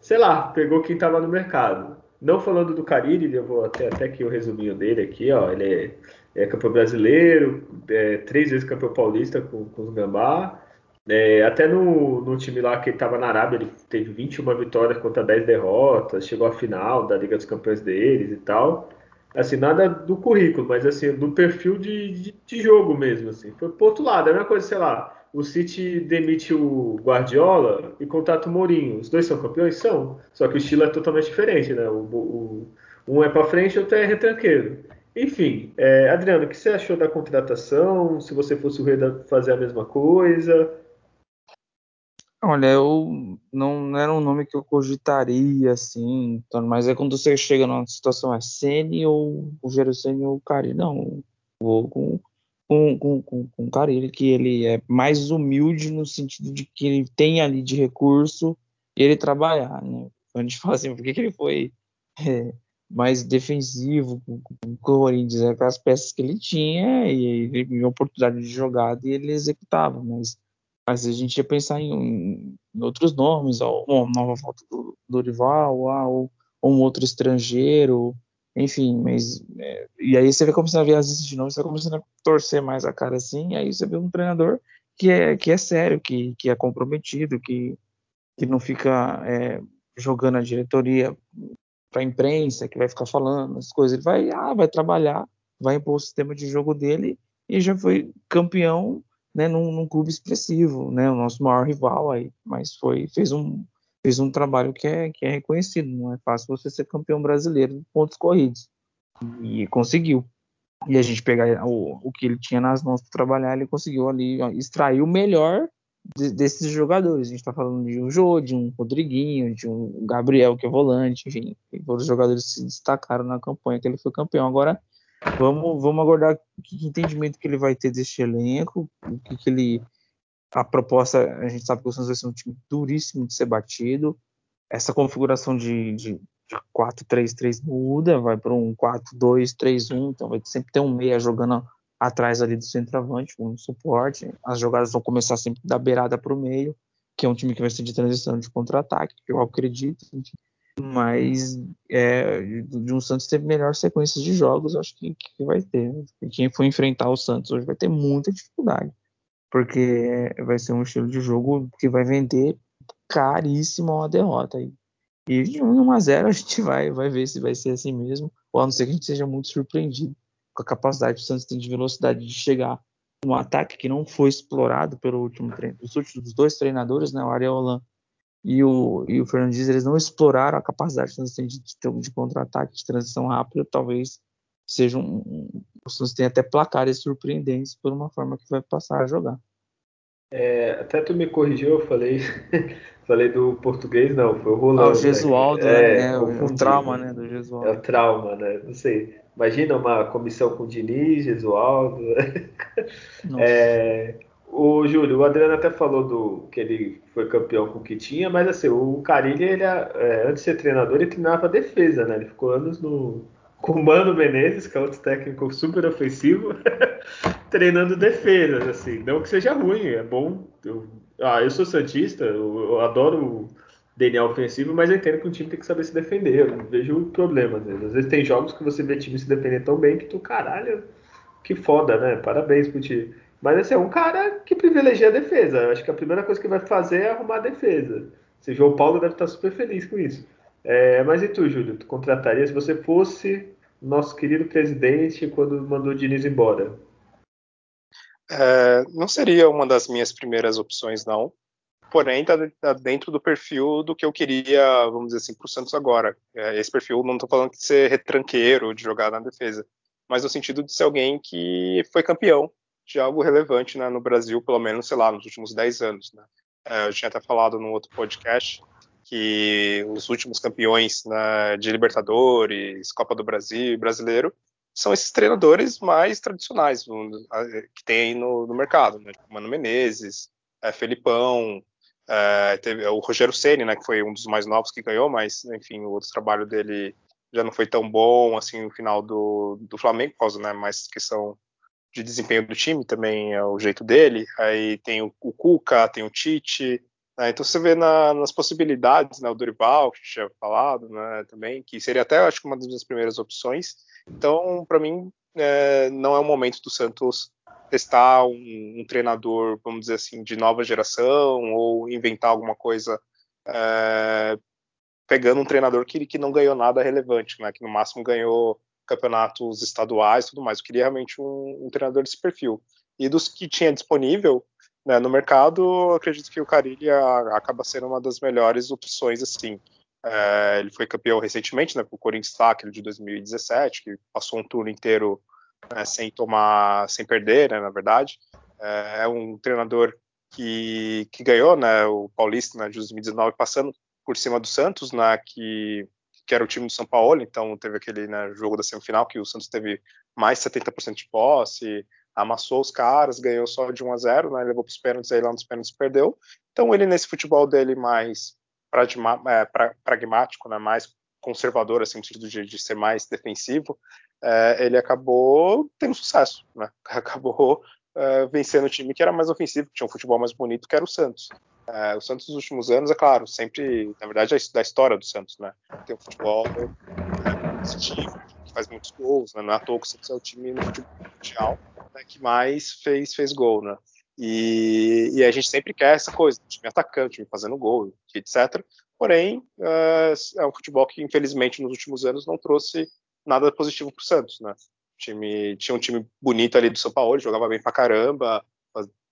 sei lá, pegou quem tava no mercado. Não falando do Carille, eu vou até, até aqui o resuminho dele aqui, ó. Ele é, é campeão brasileiro, é, três vezes campeão paulista com, com os Gambá. É, até no, no, time lá que ele estava na Arábia, ele teve 21 vitórias contra 10 derrotas, chegou à final da Liga dos Campeões deles e tal. Assim, nada do currículo, mas assim, do perfil de, de, de jogo mesmo, assim. Foi pro outro lado, é a mesma coisa, sei lá, o City demite o Guardiola e contrata o Mourinho. Os dois são campeões? São. Só que o estilo é totalmente diferente, né? O, o um é para frente, outro é retranqueiro. Enfim, é, Adriano, o que você achou da contratação? Se você fosse o rei fazer a mesma coisa? Olha, eu não, não, era um nome que eu cogitaria, assim, então, mas é quando você chega numa situação, é Sene ou o Gerusene ou o Cari. Não, vou com, com, com, com, com o Cari, que ele é mais humilde no sentido de que ele tem ali de recurso e ele trabalhar, né? A gente fala assim, por que, que ele foi é, mais defensivo com, o Corinthians? É com as peças que ele tinha e ele tinha oportunidade de jogada e ele executava, mas mas a gente ia pensar em, em, em outros nomes, uma nova volta do Dorival, ou, ou um outro estrangeiro, enfim, mas é, e aí você vai começando a ver as listas de novo, você vai começando a torcer mais a cara assim, e aí você vê um treinador que é, que é sério, que, que é comprometido, que, que não fica é, jogando a diretoria para a imprensa, que vai ficar falando as coisas, ele vai, ah, vai trabalhar, vai impor o sistema de jogo dele e já foi campeão né, num, num, clube expressivo, né, o nosso maior rival aí, mas foi fez um fez um trabalho que é que é reconhecido, não é fácil você ser campeão brasileiro de pontos corridos e conseguiu. E a gente pegar o, o que ele tinha nas mãos para trabalhar, ele conseguiu ali ó, extrair o melhor de, desses jogadores. A gente está falando de um Jô, de um Rodriguinho, de um Gabriel que é volante, enfim, todos os jogadores se destacaram na campanha que ele foi campeão. Agora Vamos, vamos aguardar que entendimento que ele vai ter deste elenco, o que, que ele. A proposta, a gente sabe que o Santos vai ser um time duríssimo de ser batido. Essa configuração de, de, de 4-3-3 muda, vai para um 4-2-3-1, então vai sempre ter um meia jogando atrás ali do centroavante, como suporte. As jogadas vão começar sempre da beirada para o meio, que é um time que vai ser de transição de contra-ataque, que eu acredito mas é, de um Santos ter melhor sequência de jogos, acho que, que vai ter. Quem for enfrentar o Santos hoje vai ter muita dificuldade, porque vai ser um estilo de jogo que vai vender caríssimo uma derrota. E, e de 1 a 0 a gente vai, vai ver se vai ser assim mesmo, ou a não ser que a gente seja muito surpreendido com a capacidade que o Santos tem de velocidade de chegar um ataque que não foi explorado pelo último treino, os últimos dois treinadores, né, o Areolan e o, e o Fernandes eles não exploraram a capacidade de, de, de contra-ataque, de transição rápida, talvez seja um, o Santos tem até placares surpreendentes por uma forma que vai passar a jogar. É, até tu me corrigiu, eu falei, falei do português, não, foi o Rolando. Ah, o Gesualdo, né? é, né? O, o, trauma, né, do Gesualdo. É o trauma, né? Não sei. Imagina uma comissão com Diniz, Gesualdo. é, o Júlio, o Adriano até falou do que ele foi campeão com o que tinha, mas assim, o Carilli, ele, é, antes de ser treinador, ele treinava defesa, né? Ele ficou anos no, com o Mano Menezes, que é outro técnico super ofensivo, treinando defesas, assim. Não que seja ruim, é bom. Eu, ah, eu sou Santista, eu, eu adoro o DNA ofensivo, mas eu entendo que um time tem que saber se defender. Eu vejo problemas. Né? Às vezes tem jogos que você vê time se defender tão bem que tu, caralho, que foda, né? Parabéns pro time. Mas assim, é um cara que privilegia a defesa. Eu acho que a primeira coisa que vai fazer é arrumar a defesa. O João Paulo deve estar super feliz com isso. É, mas e tu, Júlio? Tu contrataria se você fosse nosso querido presidente quando mandou o Diniz embora? É, não seria uma das minhas primeiras opções, não. Porém, está tá dentro do perfil do que eu queria, vamos dizer assim, para o Santos agora. É, esse perfil, não estou falando de ser retranqueiro, de jogar na defesa, mas no sentido de ser alguém que foi campeão de algo relevante né, no Brasil, pelo menos, sei lá, nos últimos 10 anos. Né? É, eu tinha até falado num outro podcast que os últimos campeões né, de Libertadores, Copa do Brasil e Brasileiro são esses treinadores mais tradicionais que tem no, no mercado, né? Tipo Mano Menezes, é, Felipão, é, teve o Rogério Ceni, né, que foi um dos mais novos que ganhou, mas enfim, o outro trabalho dele já não foi tão bom assim no final do, do Flamengo, por causa né, mais questão de desempenho do time, também é o jeito dele. Aí tem o, o Cuca, tem o Tite. Né? Então você vê na, nas possibilidades, né? o Dorival, que tinha falado né? também, que seria até, acho que uma das minhas primeiras opções. Então, para mim, é, não é o momento do Santos testar um, um, treinador, vamos dizer assim, de nova geração ou inventar alguma coisa é, pegando um treinador que, que não ganhou nada relevante, né? que no máximo ganhou campeonatos estaduais tudo mais. Eu queria realmente um, um, treinador desse perfil. E dos que tinha disponível né, no mercado, acredito que o Carilli acaba sendo uma das melhores opções, assim. É, ele foi campeão recentemente, né, com o Corinthians tá, aquele de 2017, que passou um turno inteiro né, sem tomar, sem perder, né, na verdade. É, é um treinador que, que ganhou, né, o Paulista né, de 2019, passando por cima do Santos, né, que, que era o time do São Paulo, então teve aquele né, jogo da semifinal que o Santos teve mais 70% de posse, amassou os caras, ganhou só de 1 a 0, né, levou para os pênaltis, aí lá nos pênaltis perdeu. Então ele nesse futebol dele mais é, pragmático, né, mais conservador, assim, no sentido de, de ser mais defensivo, é, ele acabou tendo sucesso, né? acabou é, vencendo o time que era mais ofensivo, que tinha um futebol mais bonito, que era o Santos. É, o Santos nos últimos anos, é claro, sempre, na verdade, é da história do Santos, né? Tem um futebol positivo, que faz muitos gols, né? Não é à toa que o Santos é o time no futebol mundial né, que mais fez, fez gol, né? E, e, a gente sempre quer essa coisa, time atacante, time fazendo gol, etc. Porém, é, é um futebol que, infelizmente, nos últimos anos não trouxe nada positivo para o Santos, né? Time, tinha um time bonito ali do São Paulo, jogava bem pra caramba,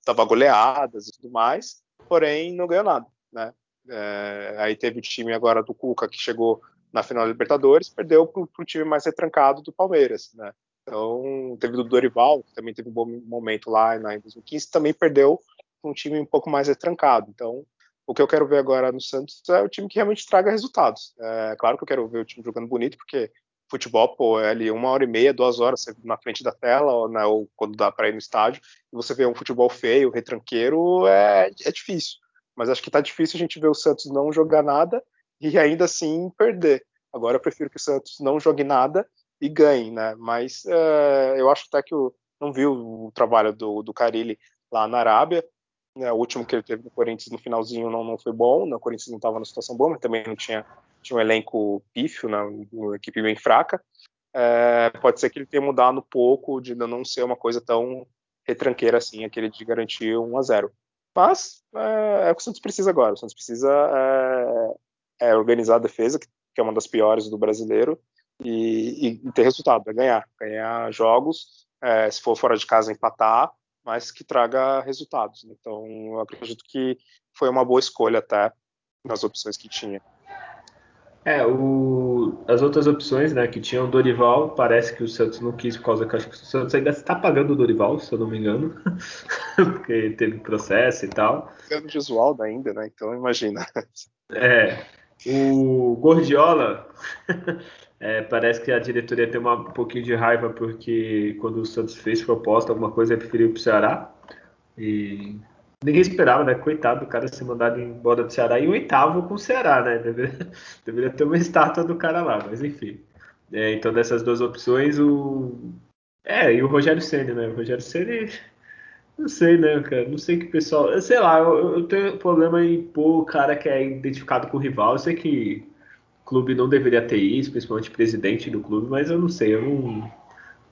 dava goleadas e tudo mais, porém não ganhou nada, né? É, aí teve o time agora do Cuca que chegou na final da Libertadores, perdeu para o time mais retrancado do Palmeiras, né? Então teve o Dorival, que também teve um bom momento lá em 2015, também perdeu um time um pouco mais retrancado. Então o que eu quero ver agora no Santos é o time que realmente traga resultados. É claro que eu quero ver o time jogando bonito, porque futebol, pô, é ali uma hora e meia, duas horas na frente da tela, ou, ou quando dá para ir no estádio, e você vê um futebol feio, retranqueiro, é, é difícil. Mas acho que tá difícil a gente ver o Santos não jogar nada e ainda assim perder. Agora eu prefiro que o Santos não jogue nada e ganhe, né? Mas é, eu acho até que eu não vi o, o trabalho do, do Carilli lá na Arábia. Né? O último que ele teve no Corinthians no finalzinho não, não foi bom, né? o Corinthians não estava na situação boa, mas também não tinha tinha um elenco pífio, né, uma equipe bem fraca. É, pode ser que ele tenha mudado um pouco de não ser uma coisa tão retranqueira assim, aquele de garantir 1 a 0 Mas é, é o que o Santos precisa agora. O Santos precisa é, organizar a defesa, que, é uma das piores do brasileiro, e, e, ter resultado, é ganhar. Ganhar jogos, se for fora de casa, empatar, mas que traga resultados. Então, eu acredito que foi uma boa escolha até nas opções que tinha. É, o, as outras opções, né, que tinham o Dorival, parece que o Santos não quis por causa que acho que o Santos ainda está pagando o Dorival, se eu não me engano, porque teve processo e tal. Pagando de Oswaldo ainda, né? Então imagina. É, o Gordiola, é, parece que a diretoria tem uma, um pouquinho de raiva porque quando o Santos fez proposta, alguma coisa, ele preferiu para o Ceará. E Ninguém esperava, né? Coitado do cara ser mandado embora do Ceará e o oitavo com o Ceará, né? Deveria, deveria ter uma estátua do cara lá, mas enfim. É, então, dessas duas opções, o. É, e o Rogério Senna, né? O Rogério Senna. Não sei, né, cara? Não sei que o pessoal. Sei lá, eu, eu tenho problema em pôr o cara que é identificado com o rival. Eu sei que o clube não deveria ter isso, principalmente presidente do clube, mas eu não sei, eu não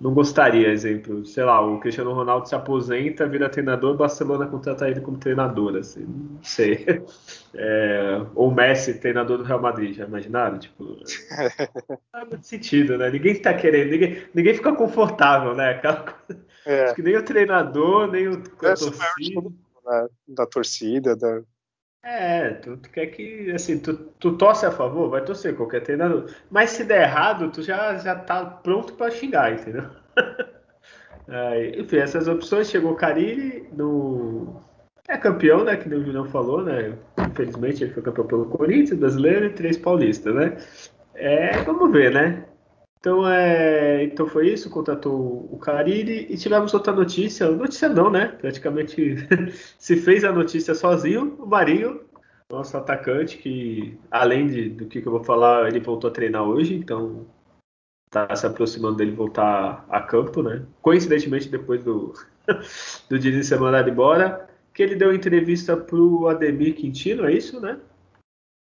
não gostaria, exemplo, sei lá, o Cristiano Ronaldo se aposenta, vira treinador, Barcelona contrata ele como treinador, assim, não sei. É, ou Messi, treinador do Real Madrid, já imaginaram? Tipo, não faz muito sentido, né? Ninguém está querendo, ninguém, ninguém fica confortável, né? Aquela coisa, é. Acho que nem o treinador, nem o é, torcida. Né? Da torcida, da, é, tu, tu, quer que, assim, tu, tu torce a favor, vai torcer qualquer treinador. Mas se der errado, tu já, já tá pronto para xingar, entendeu? Aí, enfim, essas opções, chegou o Carilli no... É campeão, né, que o Julião falou, né? Infelizmente ele foi campeão pelo Corinthians, brasileiro e três paulistas, né? É, vamos ver, né? Então, é, então foi isso, contratou o Cariri e tivemos outra notícia. Notícia não, né? Praticamente se fez a notícia sozinho. O Marinho, nosso atacante, que além de, do que, eu vou falar, ele voltou a treinar hoje, então tá se aproximando dele voltar a campo, né? Coincidentemente depois do, do Diniz ser mandado embora, que ele deu entrevista pro Ademir Quintino, é isso, né?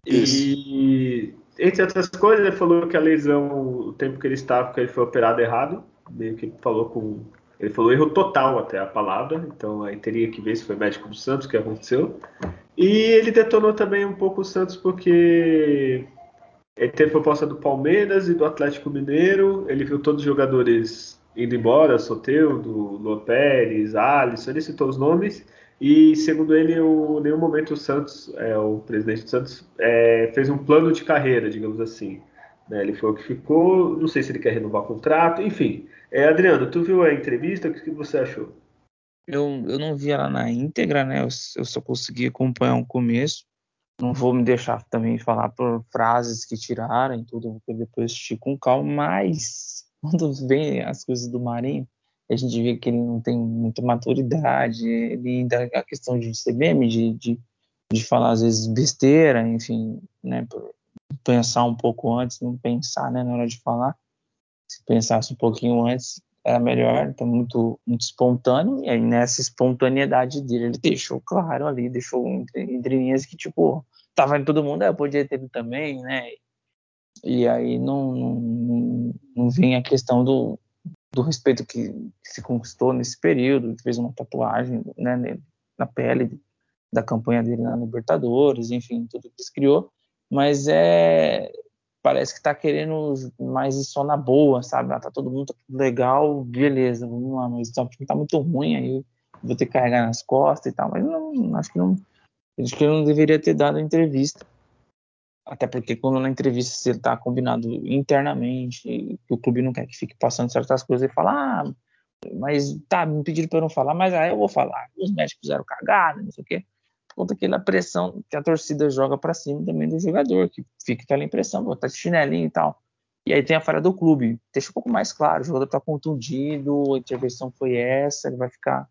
Isso. E entre outras coisas, ele falou que a lesão, o tempo que ele estava, que ele foi operado errado, meio que falou com. Ele falou erro total até a palavra, então aí teria que ver se foi médico do Santos que aconteceu. E ele detonou também um pouco o Santos porque Ele teve proposta do Palmeiras e do Atlético Mineiro. Ele viu todos os jogadores indo embora, Soteudo, Lua Pérez, Alisson, ele citou os nomes. E segundo ele, em nenhum momento o Santos, é, o presidente do Santos, é, fez um plano de carreira, digamos assim. Né? Ele foi o que ficou, não sei se ele quer renovar o contrato, enfim. É, Adriano, tu viu a entrevista? O que, você achou? Eu, eu não vi ela na íntegra, né? Eu, eu só consegui acompanhar um começo. Não vou me deixar também falar por frases que tiraram e tudo, vou depois assistir com calma, mas quando vem as coisas do Marinho, a gente vê que ele não tem muita maturidade, ele ainda a questão de meme, de, de, de falar às vezes besteira, enfim, né, pensar um pouco antes, não pensar, né, na hora de falar, se pensasse um pouquinho antes, era melhor, então muito, muito espontâneo, e aí nessa espontaneidade dele, ele deixou claro ali, deixou entre, entre linhas que, tipo, tava todo mundo, é, eu podia ter também, né, e aí não, não, não vem a questão do, do respeito que, se conquistou nesse período, fez uma tatuagem né, na pele da campanha dele na Libertadores, enfim, tudo que se criou, mas é parece que está querendo mais isso só na boa, sabe? Ah, tá todo mundo tá legal, beleza, vamos lá, mas o time tá muito ruim, aí vou ter que carregar nas costas e tal, mas não, acho que não, acho que não deveria ter dado entrevista. Até porque quando na entrevista se ele tá combinado internamente, que o clube não quer que fique passando certas coisas, e fala, ah, mas tá, me pediram para eu não falar, mas aí eu vou falar. Os médicos fizeram cagada, não sei o quê. Por conta daquela pressão que a torcida joga para cima também do jogador, que fica aquela impressão, botar chinelinho e tal. E aí tem a falha do clube. Deixa um pouco mais claro, o jogador tá contundido, a intervenção foi essa, ele vai ficar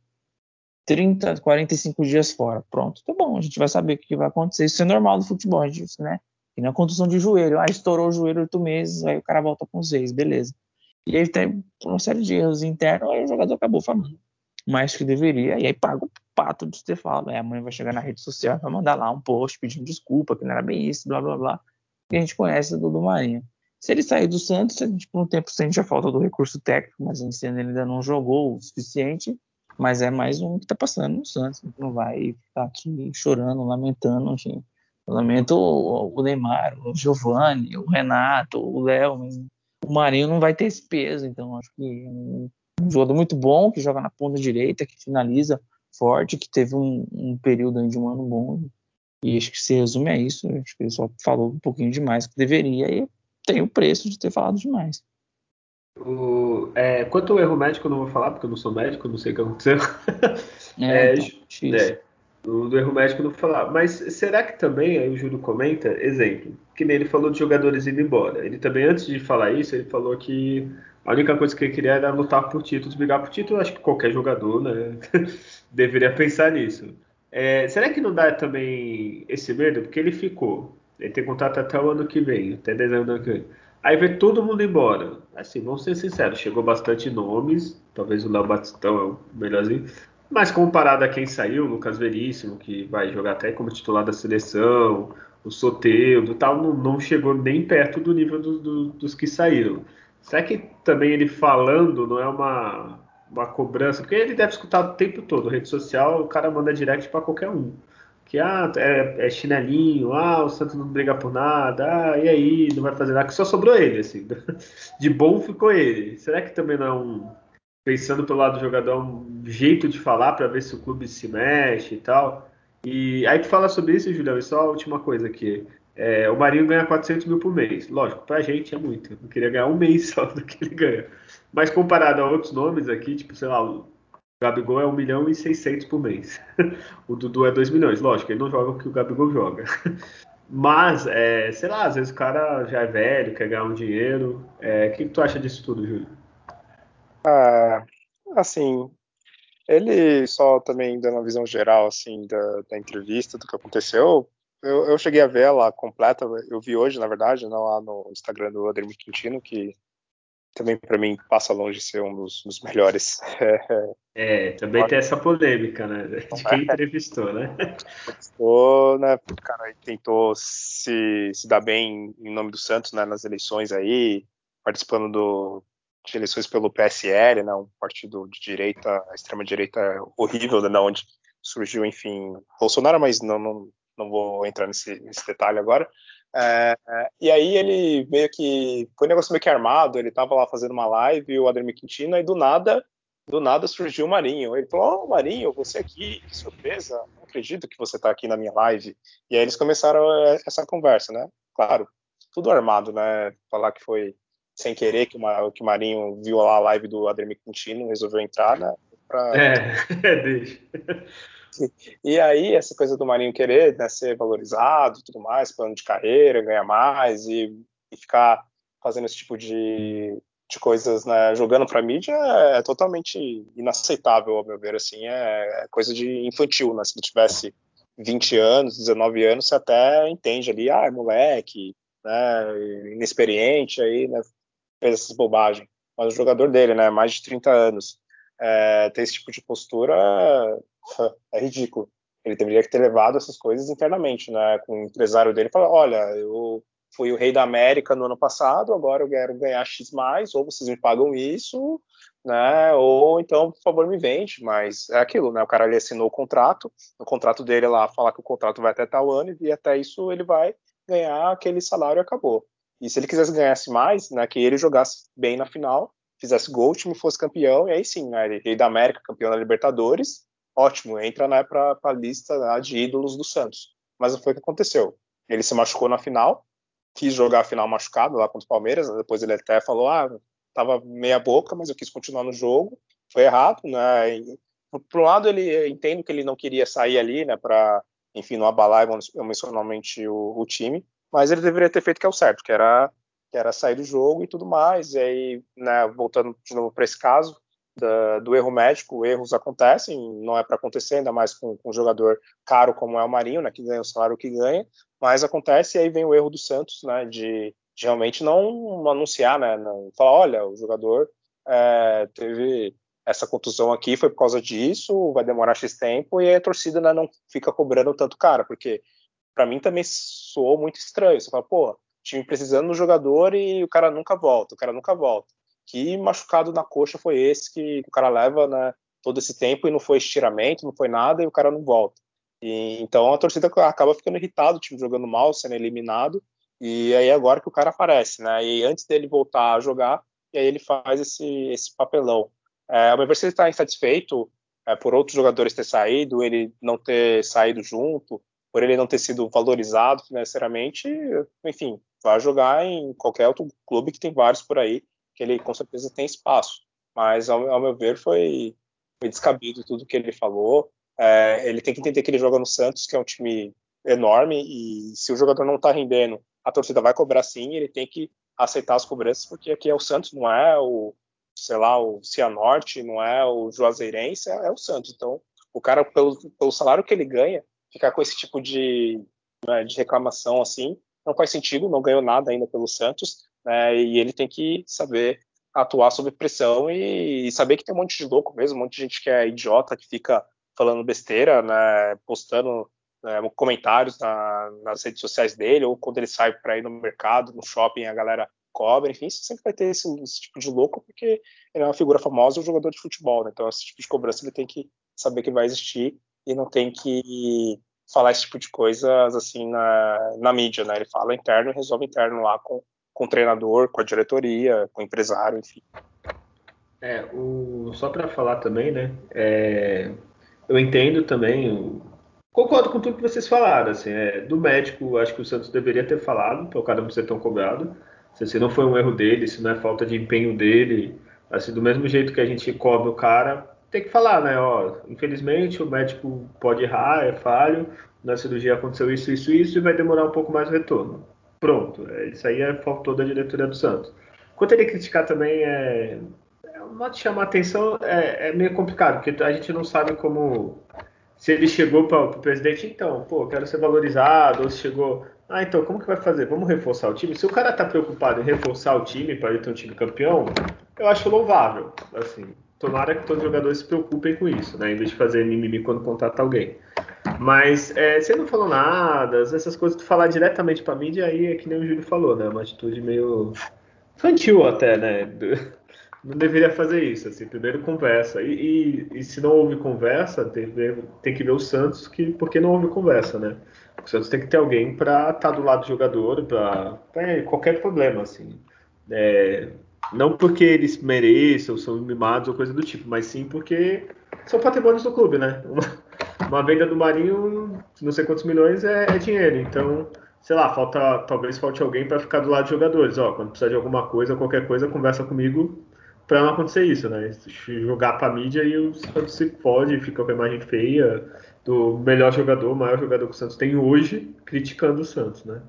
30, 45 dias fora. Pronto, tá bom, a gente vai saber o que vai acontecer. Isso é normal do futebol, a gente, né? E na contusão de joelho, ah, estourou o joelho oito meses, aí o cara volta com seis, beleza. E aí tem uma série de erros internos, aí o jogador acabou falando mais que deveria, e aí paga o pato de ter falado. Aí a mãe vai chegar na rede social, vai mandar lá um post pedindo desculpa, que não era bem isso, blá blá blá. E a gente conhece do Marinho. Se ele sair do Santos, a gente por um tempo sente a falta do recurso técnico, mas a gente ainda não jogou o suficiente. Mas é mais um que tá passando no Santos. Não vai ficar aqui chorando, lamentando, enfim. Eu lamento o, Neymar, o Giovanni, o Renato, o Léo, mas o Marinho não vai ter esse peso. Então, acho que um, jogador muito bom, que joga na ponta direita, que finaliza forte, que teve um, um período de um ano bom. E acho que se resume a isso. Acho que ele só falou um pouquinho demais que deveria e tem o preço de ter falado demais. O, é, quanto ao erro médico, eu não vou falar, porque eu não sou médico, não sei o que aconteceu. É, é, então, é, do, erro médico não falar. Mas será que também, aí o Júlio comenta, exemplo, que nem ele falou de jogadores indo embora. Ele também, antes de falar isso, ele falou que a única coisa que ele queria era lutar por títulos, brigar por título. Acho que qualquer jogador né, deveria pensar nisso. É, será que não dá também esse medo? Porque ele ficou. Ele tem contrato até o ano que vem, até dezembro do ano que vem. Aí vê todo mundo embora. Assim, vamos ser sinceros, chegou bastante nomes. Talvez o Léo Batistão é o melhorzinho. Mas comparado a quem saiu, Lucas Veríssimo, que vai jogar até como titular da seleção, o Soteudo e tal, não, não, chegou nem perto do nível do, do, dos que saíram. Será que também ele falando não é uma, uma cobrança? Porque ele deve escutar o tempo todo, rede social, o cara manda direct para qualquer um. Que ah, é, é, chinelinho, ah, o Santos não briga por nada, ah, e aí, não vai fazer nada, que só sobrou ele, assim. De bom ficou ele. Será que também não é um pensando pelo lado do jogador, um jeito de falar para ver se o clube se mexe e tal. E aí tu fala sobre isso, Julião, e só a última coisa aqui. É, o Marinho ganha 400 mil por mês. Lógico, pra gente é muito. Eu queria ganhar um mês só do que ele ganha. Mas comparado a outros nomes aqui, tipo, sei lá, o Gabigol é 1 milhão e 600 por mês. o Dudu é 2 milhões. Lógico, ele não joga o que o Gabigol joga. Mas, é, sei lá, às vezes o cara já é velho, quer ganhar um dinheiro. É, o que, que tu acha disso tudo, Júlio? Ah, assim, ele só também dando uma visão geral assim da, da entrevista do que aconteceu. Eu, eu, cheguei a ver ela completa, eu vi hoje, na verdade, não lá no Instagram do Ademir Quintino, que também para mim passa longe de ser um dos, dos melhores. É, também tem essa polêmica, né? De quem entrevistou, né? Entrevistou, né? O cara tentou se, se dar bem em nome do Santos né, nas eleições aí, participando do, de eleições pelo PSL, né, um partido de direita, extrema-direita horrível, né, onde surgiu, enfim, Bolsonaro, mas não, não, não vou entrar nesse, nesse detalhe agora. É, e aí ele meio que. Foi um negócio meio que armado, ele tava lá fazendo uma live, o Ademir Quintino, e do nada, do nada surgiu o Marinho. Ele falou, oh, Marinho, você aqui, que surpresa, não acredito que você tá aqui na minha live. E aí eles começaram essa conversa, né? Claro, tudo armado, né? Falar que foi sem querer que, uma, que o Marinho viu lá a live do Ademir Quintino, resolveu entrar, né? Pra... É, deixa. E aí, essa coisa do Marinho querer né, ser valorizado tudo mais, plano de carreira, ganhar mais e, e ficar fazendo esse tipo de, de coisas, né, jogando para mídia é, é, totalmente inaceitável, ao meu ver, assim, é, é, coisa de infantil, né, se ele tivesse 20 anos, 19 anos, você até entende ali, ah, é moleque, né, inexperiente, aí, né, fez essas bobagens, mas o jogador dele, né, mais de 30 anos, é, ter esse tipo de postura é ridículo. Ele deveria ter levado essas coisas internamente, né? Com o empresário dele, falar: olha, eu fui o rei da América no ano passado, agora eu quero ganhar X mais, ou vocês me pagam isso, né? Ou então, por favor, me vende. Mas é aquilo, né? O cara ele assinou o contrato, o contrato dele lá fala que o contrato vai até tal ano e até isso ele vai ganhar aquele salário e acabou. E se ele quisesse ganhasse mais, né? Que ele jogasse bem na final, fizesse gol, o time fosse campeão, e aí sim, né? Rei da América, campeão da Libertadores, ótimo, entra né, para a lista né, de ídolos do Santos. Mas não foi o que aconteceu. Ele se machucou na final, quis jogar a final machucado lá contra o Palmeiras, depois ele até falou, ah, tava meia boca, mas eu quis continuar no jogo, foi errado, né, e, por um lado ele entendo que ele não queria sair ali, né, para, enfim, não abalar emocionalmente o, o, time, mas ele deveria ter feito o que é o certo, que era, que era sair do jogo e tudo mais, e aí, né, voltando de novo para esse caso, da, do erro médico, erros acontecem, não é para acontecer, ainda mais com, com, um jogador caro como é o Marinho, né, que ganha o salário que ganha, mas acontece e aí vem o erro do Santos, né, de, de realmente não anunciar, né, não falar, olha, o jogador é, teve essa contusão aqui, foi por causa disso, vai demorar X tempo, e a torcida né, não fica cobrando tanto cara, porque para mim também soou muito estranho, você fala, pô, time precisando do jogador e o cara nunca volta, o cara nunca volta que machucado na coxa foi esse que o cara leva né, todo esse tempo e não foi estiramento, não foi nada e o cara não volta. E, então a torcida acaba ficando irritada, o time jogando mal, sendo eliminado, e aí agora que o cara aparece, né? E antes dele voltar a jogar, e aí ele faz esse, esse papelão. É, se ele está insatisfeito é, por outros jogadores ter saído, ele não ter saído junto, por ele não ter sido valorizado financeiramente, enfim, vai jogar em qualquer outro clube que tem vários por aí que ele com certeza tem espaço. Mas, ao, ao meu ver, foi, foi, descabido tudo que ele falou. É, ele tem que entender que ele joga no Santos, que é um time enorme, e se o jogador não está rendendo, a torcida vai cobrar sim, ele tem que aceitar as cobranças, porque aqui é o Santos, não é o, sei lá, o Cianorte, não é o Juazeirense, é, é o Santos. Então, o cara, pelo, pelo salário que ele ganha, ficar com esse tipo de, né, de reclamação assim, não faz sentido, não ganhou nada ainda pelo Santos, né? E ele tem que saber atuar sob pressão e, e, saber que tem um monte de louco mesmo, um monte de gente que é idiota, que fica falando besteira, né? Postando né, comentários na, nas redes sociais dele, ou quando ele sai para ir no mercado, no shopping, a galera cobra, enfim, sempre vai ter esse, esse, tipo de louco, porque ele é uma figura famosa, um jogador de futebol, né? Então, esse tipo de cobrança ele tem que saber que vai existir e não tem que falar esse tipo de coisas assim na, na mídia, né? Ele fala interno e resolve interno lá com, com o treinador, com a diretoria, com o empresário, enfim. É, o, só para falar também, né? É, eu entendo também, concordo com tudo que vocês falaram. Assim, é, do médico, acho que o Santos deveria ter falado, para o cara não ser tão cobrado. Se, se não foi um erro dele, se não é falta de empenho dele, assim, do mesmo jeito que a gente cobra o cara, tem que falar, né? Ó, infelizmente o médico pode errar, é falho, na cirurgia aconteceu isso, isso, isso, e vai demorar um pouco mais o retorno. Pronto, é, isso aí é faltou da diretoria do Santos. Quanto ele criticar também é, é uma chamar atenção é, é, meio complicado, porque a gente não sabe como se ele chegou para o presidente, então, pô, quero ser valorizado, ou se chegou, ah, então como que vai fazer? Vamos reforçar o time? Se o cara está preocupado em reforçar o time para ele ter um time campeão, eu acho louvável, assim. Tomara que todos os jogadores se preocupem com isso, né? Em vez de fazer mimimi quando contrata alguém. Mas é, você não falou nada, essas coisas, tu falar diretamente pra mídia, aí é que nem o Júlio falou, né? Uma atitude meio infantil até, né? Não deveria fazer isso, assim, primeiro conversa. E, e, e se não houve conversa, tem, tem, que ver o Santos, que, porque não houve conversa, né? O Santos tem que ter alguém para estar tá do lado do jogador, para qualquer problema, assim. É, não porque eles mereçam, são mimados ou coisa do tipo, mas sim porque são patrimônios do clube, né? Uma, uma venda do Marinho, não sei quantos milhões, é, é dinheiro. Então, sei lá, falta, talvez falte alguém para ficar do lado dos jogadores. Ó, quando precisar de alguma coisa, qualquer coisa, conversa comigo para não acontecer isso, né? Jogar para mídia e o Santos se pode, fica com a imagem feia do melhor jogador, maior jogador que o Santos tem hoje, criticando o Santos, né?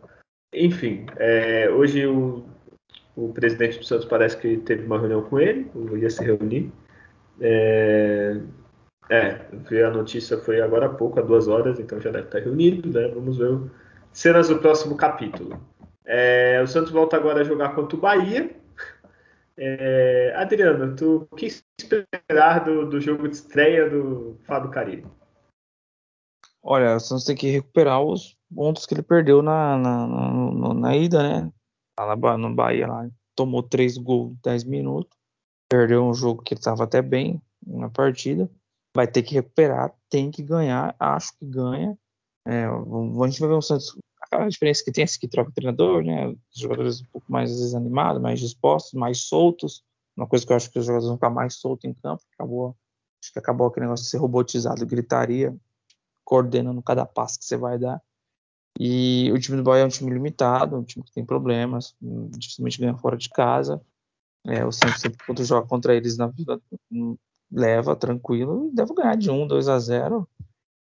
Enfim, é, hoje o, o presidente do Santos parece que teve uma reunião com ele, ia se reunir. É, é, a notícia foi agora há pouco, há duas horas, então já deve estar reunido, né? Vamos ver cenas do próximo capítulo. É, o Santos volta agora a jogar contra o Bahia. É, Adriano, tu, o que esperar do, do jogo de estreia do Fábio Caribe? Olha, o Santos tem que recuperar os pontos que ele perdeu na, na, na, na ida, né? Lá no Bahia, lá, tomou três gols em 10 minutos, perdeu um jogo que estava até bem na partida, vai ter que recuperar, tem que ganhar, acho que ganha. É, a gente vai ver o Santos, aquela diferença que tem esse que troca o treinador, né? Os jogadores um pouco mais desanimados, mais dispostos, mais soltos. Uma coisa que eu acho que os jogadores vão ficar mais soltos em campo, acabou, acho que acabou aquele negócio de ser robotizado, gritaria, coordenando cada passo que você vai dar. E o time do Bahia é um time limitado, um time que tem problemas, dificilmente ganha fora de casa. É, o Santos sempre quando joga contra eles na vida leva tranquilo e deve ganhar de 1, 2 a 0.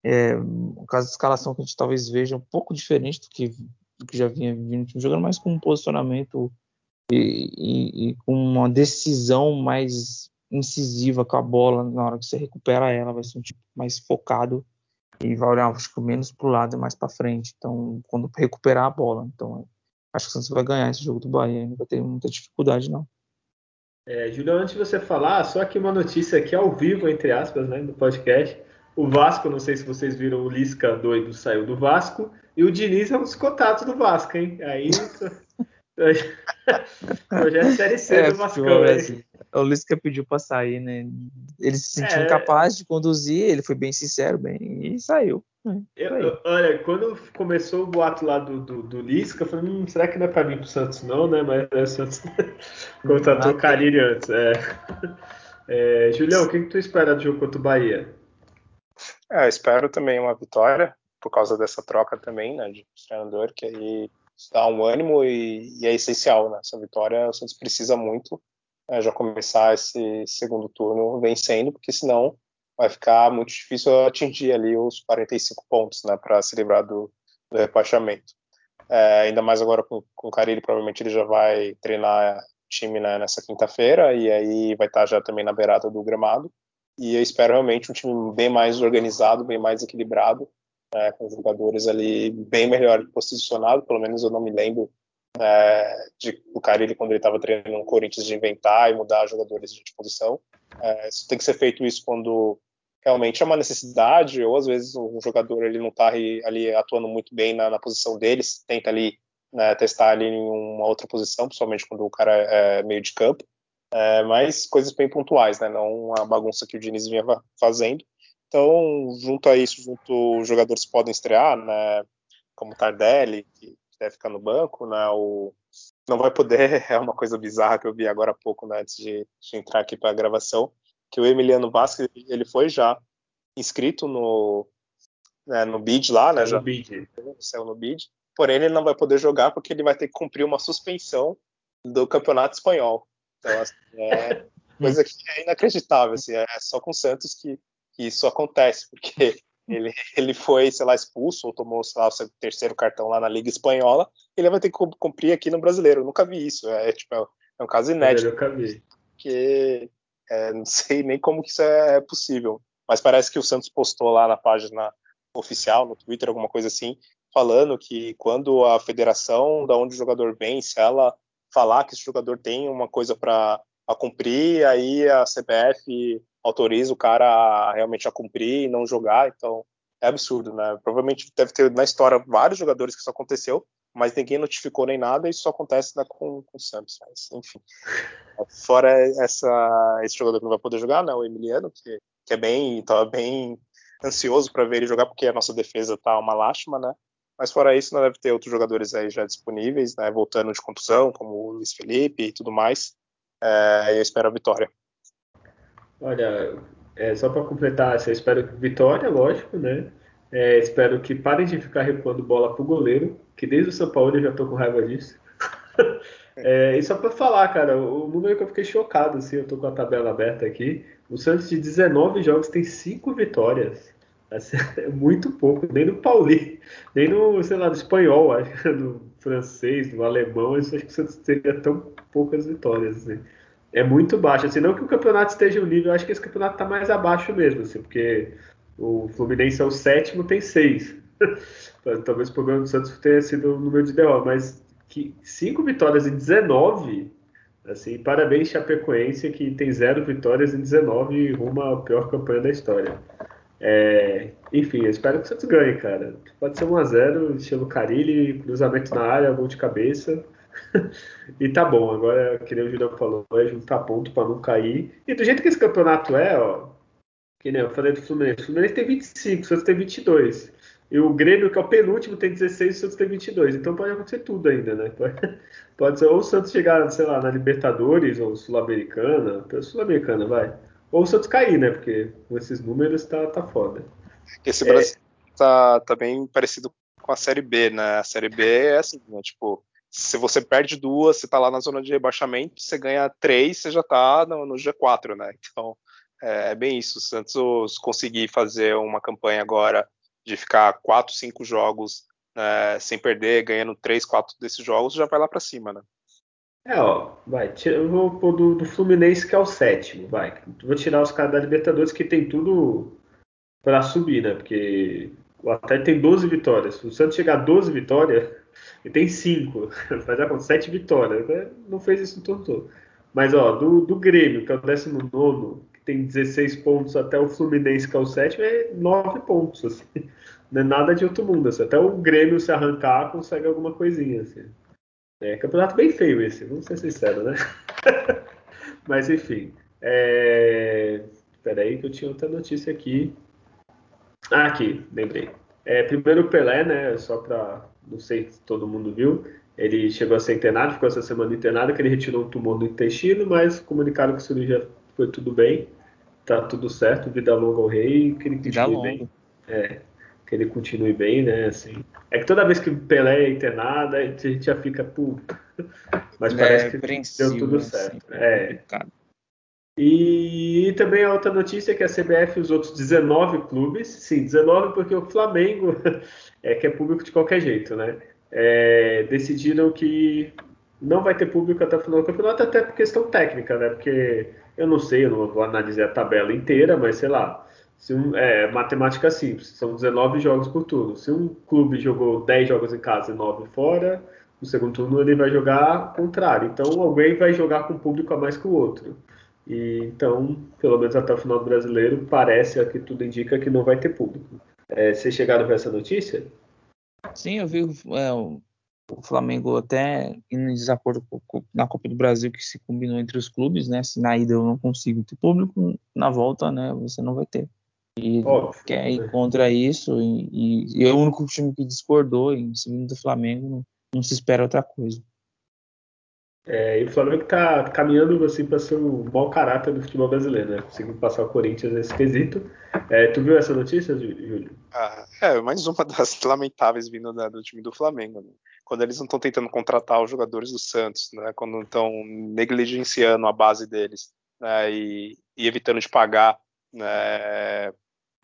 É, o caso de escalação que a gente talvez veja um pouco diferente do que, do que já vinha vindo time jogando, mas com um posicionamento e, com uma decisão mais incisiva com a bola na hora que você recupera ela, vai ser um time mais focado e vai olhar acho que menos para o lado e mais para frente. Então, quando recuperar a bola, então acho que o Santos vai ganhar esse jogo do Bahia, não vai ter muita dificuldade não. É, Júlio, antes de você falar, só aqui uma notícia aqui ao vivo, entre aspas, né, do podcast. O Vasco, não sei se vocês viram, o Lisca doido saiu do Vasco e o Diniz é um dos contatos do Vasco, hein? Aí. Projeto Série C é, do Vasco. Assim, o Lisca pediu para sair, né? Ele se sentiu é... incapaz de conduzir, ele foi bem sincero, bem, e saiu. Né? Eu, olha, quando começou o boato lá do, do, do Lisca, eu falei, hum, será que não é para vir pro Santos não, né? Mas é, o Santos contratou o Carilli antes. É. É, Julião, o que, que tu espera do jogo contra o Bahia? É, eu espero também uma vitória, por causa dessa troca também, né, de treinador, que aí dá um ânimo e, e é essencial, né? Essa vitória o Santos precisa muito é, já começar esse segundo turno vencendo, porque senão vai ficar muito difícil atingir ali os 45 pontos, né, para se livrar do, do rebaixamento. É, ainda mais agora com, com o Carilli, provavelmente ele já vai treinar time né, nessa quinta-feira e aí vai estar já também na beirada do gramado. E eu espero realmente um time bem mais organizado, bem mais equilibrado, né, com jogadores ali bem melhor posicionados. Pelo menos eu não me lembro é, de, do Carilli quando ele estava treinando no Corinthians de inventar e mudar jogadores de posição. É, isso tem que ser feito isso quando realmente é uma necessidade ou às vezes um jogador ele não está ali atuando muito bem na, na posição deles, tenta ali né, testar ali em uma outra posição, principalmente quando o cara é meio de campo. É, mas coisas bem pontuais, né? Não a bagunça que o Diniz vinha fazendo. Então, junto a isso, junto os jogadores podem estrear, né? Como Tardelli, que deve ficar no banco, né? O não vai poder, é uma coisa bizarra que eu vi agora há pouco, né, antes de, de entrar aqui para a gravação, que o Emiliano Vasquez, ele foi já inscrito no né, no bid lá, né, já no bid. saiu no bid, porém ele não vai poder jogar porque ele vai ter que cumprir uma suspensão do campeonato espanhol. Então, assim, é coisa que é inacreditável, assim, é só com o Santos que, que isso acontece, porque ele, ele foi, sei lá, expulso ou tomou, sei lá, o seu terceiro cartão lá na Liga Espanhola, ele vai ter que cumprir aqui no Brasileiro. Eu nunca vi isso. É, tipo, é um caso inédito. Eu nunca vi. Porque é, não sei nem como que isso é possível. Mas parece que o Santos postou lá na página oficial, no Twitter, alguma coisa assim, falando que quando a federação da onde o jogador vem, se ela falar que esse jogador tem uma coisa para cumprir, aí a CBF autoriza o cara a, realmente a cumprir e não jogar, então é absurdo, né? Provavelmente deve ter na história vários jogadores que isso aconteceu, mas ninguém notificou nem nada, e isso só acontece né, com, com o Santos. Mas, enfim. Fora essa, esse jogador que não vai poder jogar, né, o Emiliano, que, que é bem, tava bem ansioso para ver ele jogar, porque a nossa defesa tá uma lástima, né? Mas fora isso, não deve ter outros jogadores aí já disponíveis, né, voltando de contusão, como o Luiz Felipe e tudo mais. É, eu espero a vitória. Olha, é, só para completar, eu espero vitória, lógico, né? É, espero que parem de ficar recuando bola pro goleiro, que desde o São Paulo eu já tô com raiva disso. é, e só para falar, cara, o número que eu fiquei chocado, assim, eu tô com a tabela aberta aqui. O Santos de 19 jogos tem 5 vitórias. Assim, é muito pouco, nem no Pauli, nem no, sei lá, no espanhol, acho, no francês, no alemão, eu acho que o Santos teria tão poucas vitórias. Assim. É muito baixo, assim, não que o campeonato esteja um nível, acho que esse campeonato está mais abaixo mesmo, assim, porque o Fluminense é o sétimo, tem seis. Talvez o problema do Santos tenha sido o número de derrotas, mas que cinco vitórias em 19, assim, parabéns Chapecoense, que tem zero vitórias em 19 e rumo à pior campanha da história. É, enfim, eu espero que o Santos ganhe, cara. Pode ser 1x0, estilo Carilli, cruzamento na área, gol de cabeça. e tá bom, agora, que nem o Julião falou, é juntar ponto para não cair. E do jeito que esse campeonato é, ó, que nem eu falei do Fluminense, o Fluminense tem 25, o Santos tem 22. E o Grêmio, que é o penúltimo, tem 16 e o Santos tem 22. Então pode acontecer tudo ainda, né? Pode, pode ser ou o Santos chegar, sei lá, na Libertadores ou Sul-Americana, Sul-Americana, vai. Ou o Santos cair, né? Porque com esses números tá, tá foda. Esse é... Brasil tá, tá bem parecido com a Série B, né? A Série B é assim, né? Tipo, se você perde duas, você tá lá na zona de rebaixamento, você ganha três, você já tá no, no G4, né? Então, é, é bem isso. O Santos conseguir fazer uma campanha agora de ficar quatro, cinco jogos né, sem perder, ganhando três, quatro desses jogos, já vai lá para cima, né? É, ó, vai, eu vou pôr do, do, Fluminense, que é o sétimo, vai. Vou tirar os caras da Libertadores, que tem tudo para subir, né? Porque o Atlético tem 12 vitórias. Se o Santos chegar a 12 vitórias, ele tem 5. Faz conta, 7 vitórias. Né? Não fez isso no todo todo. Mas, ó, do, do Grêmio, que é o 19, tem 16 pontos até o Fluminense, que é o sétimo, é 9 pontos. Assim. Não é nada de outro mundo. Assim. Até o Grêmio se arrancar, consegue alguma coisinha. Assim. É campeonato bem feio esse, vamos ser sinceros, né? Mas enfim. É... Peraí que eu tinha outra notícia aqui. Ah, aqui, lembrei. É, primeiro o Pelé, né? Só para não sei se todo mundo viu. Ele chegou a ser internado, ficou essa semana internado, que ele retirou um tumor no intestino, mas comunicaram que a cirurgia foi tudo bem tá tudo certo, vida longa ao rei, que ele continue bem. É, que ele continue bem, né? Assim. É que toda vez que Pelé é internado, a gente já fica, puta. Mas é, parece que deu tudo assim, certo. É. E, e também a outra notícia é que a CBF, os outros 19 clubes, sim, 19 porque o Flamengo é que é público de qualquer jeito, né? É, decidiram que não vai ter público até o final do campeonato, até por questão técnica, né? Porque eu não sei, eu não vou analisar a tabela inteira, mas sei lá. Se um, é matemática simples, são 19 jogos por turno. Se um clube jogou 10 jogos em casa e 9 fora, no segundo turno ele vai jogar contrário. Então alguém vai jogar com público a mais que o outro. E então, pelo menos até o final do brasileiro, parece que tudo indica que não vai ter público. É, vocês chegaram a ver essa notícia? Sim, eu vi é, o Flamengo até em desacordo com, na Copa do Brasil que se combinou entre os clubes, né? Se na ida eu não consigo ter público, na volta, né? Você não vai ter. E Óbvio, quer ir contra isso e, e, e, é o único time que discordou em segundo do Flamengo não, não se espera outra coisa. É, e o Flamengo está caminhando assim para ser o mau caráter do futebol brasileiro, né? Conseguindo passar o Corinthians nesse quesito. É, tu viu essa notícia, Júlio? Ah, é, mais uma das lamentáveis vindo né, do time do Flamengo. Né? Quando eles não estão tentando contratar os jogadores do Santos, né? Quando estão negligenciando a base deles né? e, e, evitando de pagar né?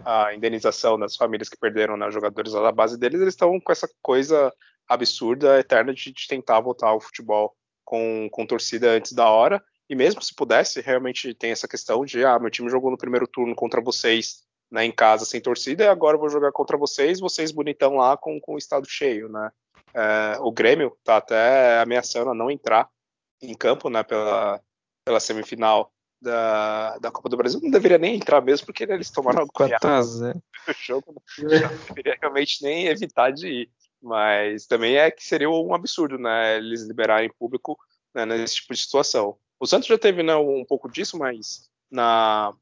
A indenização das famílias que perderam né, jogadores da base deles, eles estão com essa coisa absurda, eterna de, de tentar voltar ao futebol com, com torcida antes da hora. E mesmo se pudesse, realmente tem essa questão de, ah, meu time jogou no primeiro turno contra vocês né, em casa sem torcida, e agora eu vou jogar contra vocês, vocês bonitão lá com, com o estado cheio, né? É, o Grêmio tá até ameaçando a não entrar em campo, né, pela, pela semifinal da, da Copa do Brasil. Não deveria nem entrar mesmo, porque eles tomaram a goleada no jogo. Né? Não deveria realmente nem evitar de ir. Mas também é que seria um absurdo, né? Eles liberarem público né, nesse tipo de situação. O Santos já teve né, um pouco disso, mas na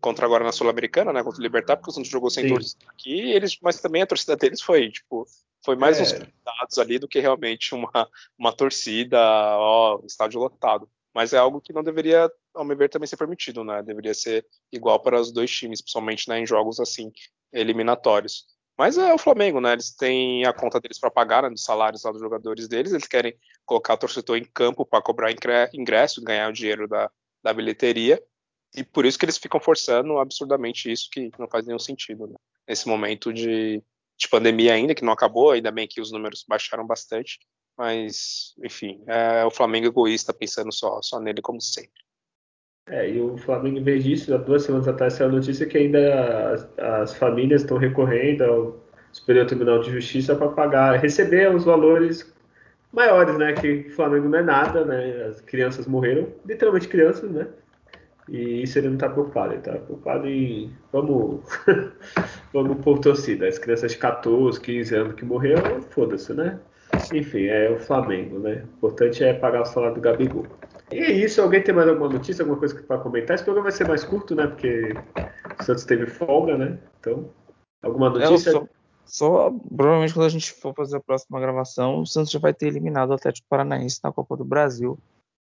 contra agora na Sul-Americana, né, contra o Libertar, porque o Santos jogou sem Sim. torcida aqui, eles, mas também a torcida deles foi, tipo, Foi mais é. uns dados ali do que realmente uma, uma torcida, ó, estádio lotado. Mas é algo que não deveria, ao meu ver, também ser permitido, né? Deveria ser igual para os dois times, principalmente né, em jogos assim, eliminatórios. Mas é o Flamengo, né? Eles têm a conta deles para pagar, né, dos salários lá dos jogadores deles. Eles querem colocar o torcedor em campo para cobrar ingresso, ganhar o dinheiro da, da bilheteria. E por isso que eles ficam forçando absurdamente isso, que não faz nenhum sentido, né? Nesse momento de, de pandemia ainda, que não acabou, ainda bem que os números baixaram bastante. Mas, enfim, é o Flamengo egoísta pensando só, só nele, como sempre. É, e o Flamengo, em vez disso, há duas semanas atrás saiu a notícia que ainda as, as famílias estão recorrendo ao Superior Tribunal de Justiça para pagar, receber os valores maiores, né? Que o Flamengo não é nada, né? As crianças morreram, literalmente crianças, né? E isso ele não está preocupado, ele está preocupado em vamos, vamos por torcida. As crianças de 14, 15 anos que morreram, foda-se, né? Enfim, é o Flamengo, né? O importante é pagar o salário do Gabigol. E é isso, alguém tem mais alguma notícia, alguma coisa para comentar? Esse programa vai ser mais curto, né? Porque o Santos teve folga, né? Então, alguma é, notícia? só, só, provavelmente quando a gente for fazer a próxima gravação, o Santos já vai ter eliminado o Atlético Paranaense na Copa do Brasil.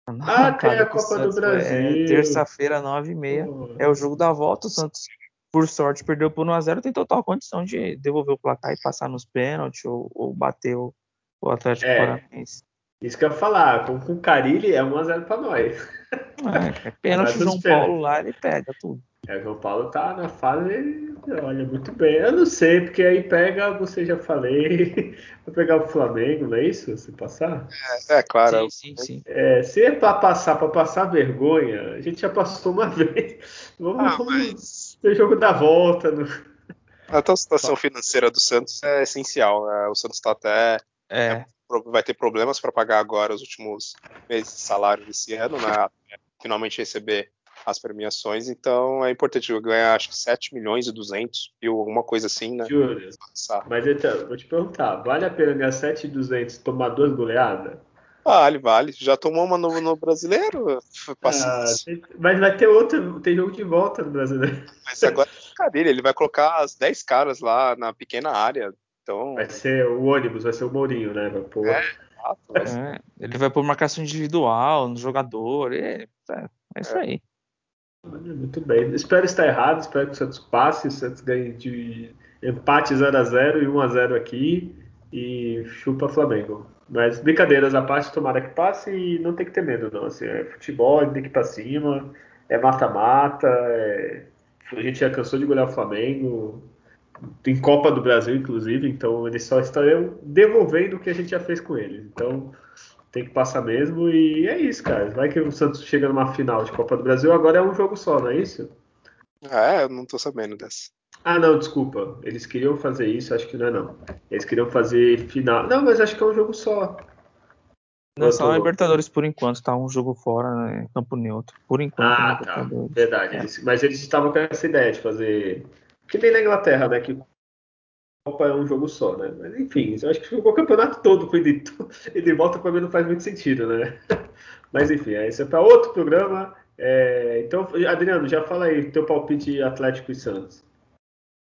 Ah, tem a Copa do é Brasil. É, Terça-feira, 9h30. É o jogo da volta. O Santos, por sorte, perdeu por 1x0. Tem total condição de devolver o placar e passar nos pênaltis ou, ou bater o, o Atlético é, Paranaense. Isso que eu ia falar. Com, com o Carilli é 1x0 pra nós. É, é pênalti João Paulo lá, ele pega tudo. É, o João Paulo tá na fase, olha, muito bem. Eu não sei, porque aí pega, você já falei, vai pegar o Flamengo, não é isso? Se passar? É, é claro. Sim, sim, sim. É, se é pra passar, pra passar vergonha, a gente já passou uma vez. Vamos, ah, vamos ter jogo da volta. No... A situação financeira do Santos é essencial. Né? O Santos tá até. É. Vai ter problemas para pagar agora os últimos meses de salário desse ano, né? Finalmente receber as premiações, então é importante ganhar acho que 7 milhões e 200 mil, alguma coisa assim, né? Júlio, mas então, vou te perguntar, vale a pena ganhar 7 e 200 e tomar duas goleadas? Vale, vale. Já tomou uma no, no brasileiro? Ah, mas vai ter outro, tem jogo de volta no brasileiro. Mas agora cadê ele vai colocar as 10 caras lá na pequena área. Então... Vai ser o ônibus, vai ser o Mourinho, né? Vai pôr... é, é, ele vai por marcação individual no jogador. É, é, é isso aí. Muito bem. Espero estar errado, espero que o Santos passe, o Santos ganhe de empate 0x0 e 1x0 aqui e chupa Flamengo. Mas brincadeiras à parte, tomara que passe e não tem que ter medo, não. Assim, é futebol, tem que ir pra cima, é mata-mata, é... a gente já cansou de golear o Flamengo, tem Copa do Brasil, inclusive, então eles só estão devolvendo o que a gente já fez com eles. Então tem que passar mesmo e é isso, cara. Vai que o Santos chega numa final de Copa do Brasil, agora é um jogo só, não é isso? É, eu não tô sabendo dessa. Ah, não, desculpa. Eles queriam fazer isso, acho que não é não. Eles queriam fazer final. Não, mas acho que é um jogo só. Não, só tô... Libertadores por enquanto, tá um jogo fora, né, campo neutro. Por enquanto. Ah, tá. Verdade. É. Eles... Mas eles estavam com essa ideia de fazer. Que nem na Inglaterra, né? Que Copa é um jogo só, né? Mas enfim, eu acho que o campeonato todo com ele, ele volta para mim não faz muito sentido, né? Mas enfim, isso é para outro programa. É... Então, Adriano, já fala aí teu palpite Atlético e Santos.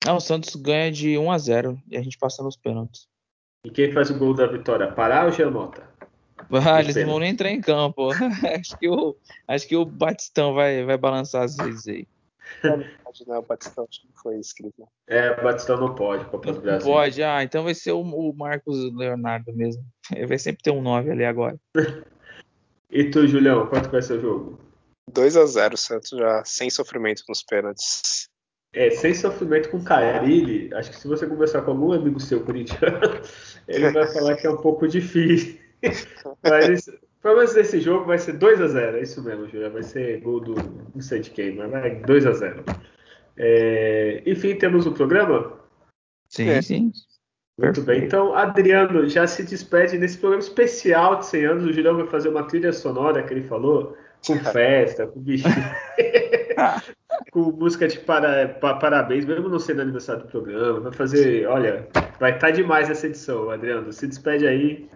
Ah, o Santos ganha de 1 a 0 e a gente passa nos pênaltis. E quem faz o gol da vitória? Pará ou Giamota? Ah, eles não vão nem entrar em campo. acho, que o, acho que o Batistão vai, vai balançar as vezes aí. Não, o Batistão acho que não foi escrito. É, o Batistão não pode, Copa do Brasil. Pode, ah, então vai ser o, o Marcos Leonardo mesmo. Ele vai sempre ter um 9 ali agora. e tu, Julião, quanto vai ser o jogo? 2 a 0 Santos já sem sofrimento nos pênaltis. É, sem sofrimento com Carilli, acho que se você conversar com algum amigo seu corintiano, ele vai falar que é um pouco difícil. Mas pelo menos esse jogo vai ser 2 a 0 é isso mesmo, Julia. Vai ser gol do não sei de quem, mas vai 2 a 0 é, Enfim, temos o um programa? Sim, é. sim. Muito Perfeito. bem. Então, Adriano já se despede nesse programa especial de 100 anos. O Julião vai fazer uma trilha sonora que ele falou, com festa, com bichinho, com música de para, parabéns, mesmo não sendo aniversário do programa. Vai fazer, olha, vai estar tá demais essa edição, Adriano. Se despede aí.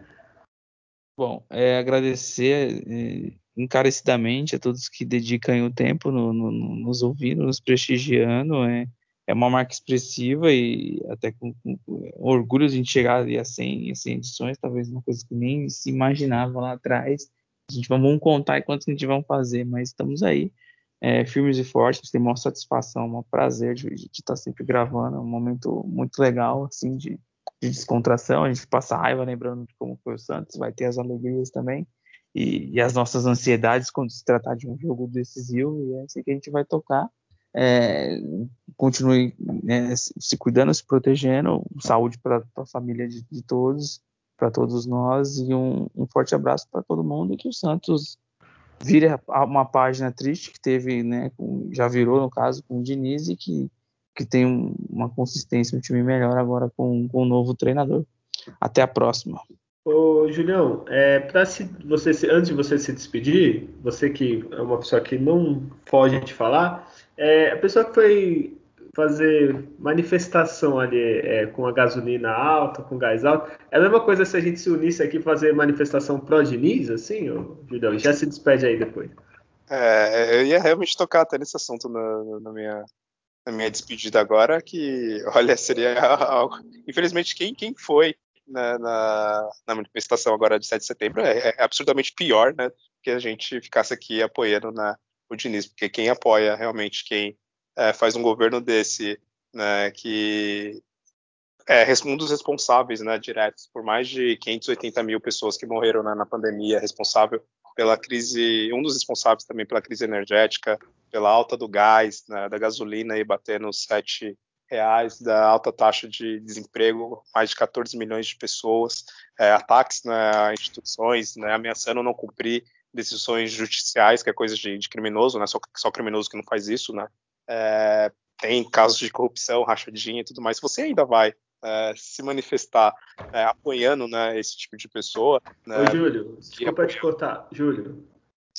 Bom, é agradecer é, encarecidamente a todos que dedicam o tempo no, no, nos ouvindo, nos prestigiando. É, é uma marca expressiva e até com, com, orgulho de a gente chegar a 100, a 100 edições, talvez uma coisa que nem se imaginava lá atrás. A gente vamos contar quantos a gente vai fazer, mas estamos aí, é, firmes e fortes, tem uma satisfação, um prazer de, de, estar sempre gravando, é um momento muito legal, assim, de, de descontração, a gente passa raiva lembrando de como foi o Santos, vai ter as alegrias também, e, e, as nossas ansiedades quando se tratar de um jogo decisivo, e é assim que a gente vai tocar. É, continue né, se cuidando, se protegendo, saúde para a família de, de todos, para todos nós, e um, um forte abraço para todo mundo, e que o Santos vire uma página triste que teve, né, com, já virou no caso com o Diniz, e que, que tem um, uma consistência, um time melhor agora com, com o novo treinador. Até a próxima. Ô, Julião, é, pra se, você se, antes de você se despedir, você que é uma pessoa que não foge de falar, é, a pessoa que foi fazer manifestação ali é, com a gasolina alta, com gás alto, é a mesma coisa se a gente se unisse aqui fazer manifestação pró-Diniz, assim, ô, Julião? Já se despede aí depois. É, eu ia realmente tocar até nesse assunto na, na minha na minha despedida agora, que, olha, seria algo. Infelizmente, quem, quem foi na, na, na, manifestação agora de 7 de setembro é, é, absurdamente pior, né? Que a gente ficasse aqui apoiando na, o Diniz, porque quem apoia realmente, quem é, faz um governo desse, né, que é um dos responsáveis, né, diretos por mais de 580 mil pessoas que morreram né, na pandemia, responsável pela crise, um dos responsáveis também pela crise energética, pela alta do gás, né, da gasolina e batendo 7 reais, da alta taxa de desemprego, mais de 14 milhões de pessoas, é, ataques né, a instituições, né, ameaçando não cumprir decisões judiciais, que é coisa de, de criminoso, né, só, só criminoso que não faz isso, né, é, tem casos de corrupção, rachadinha e tudo mais, você ainda vai é, se manifestar é, apoiando né, esse tipo de pessoa. Né, Ô, Júlio, desculpa te cortar. Júlio,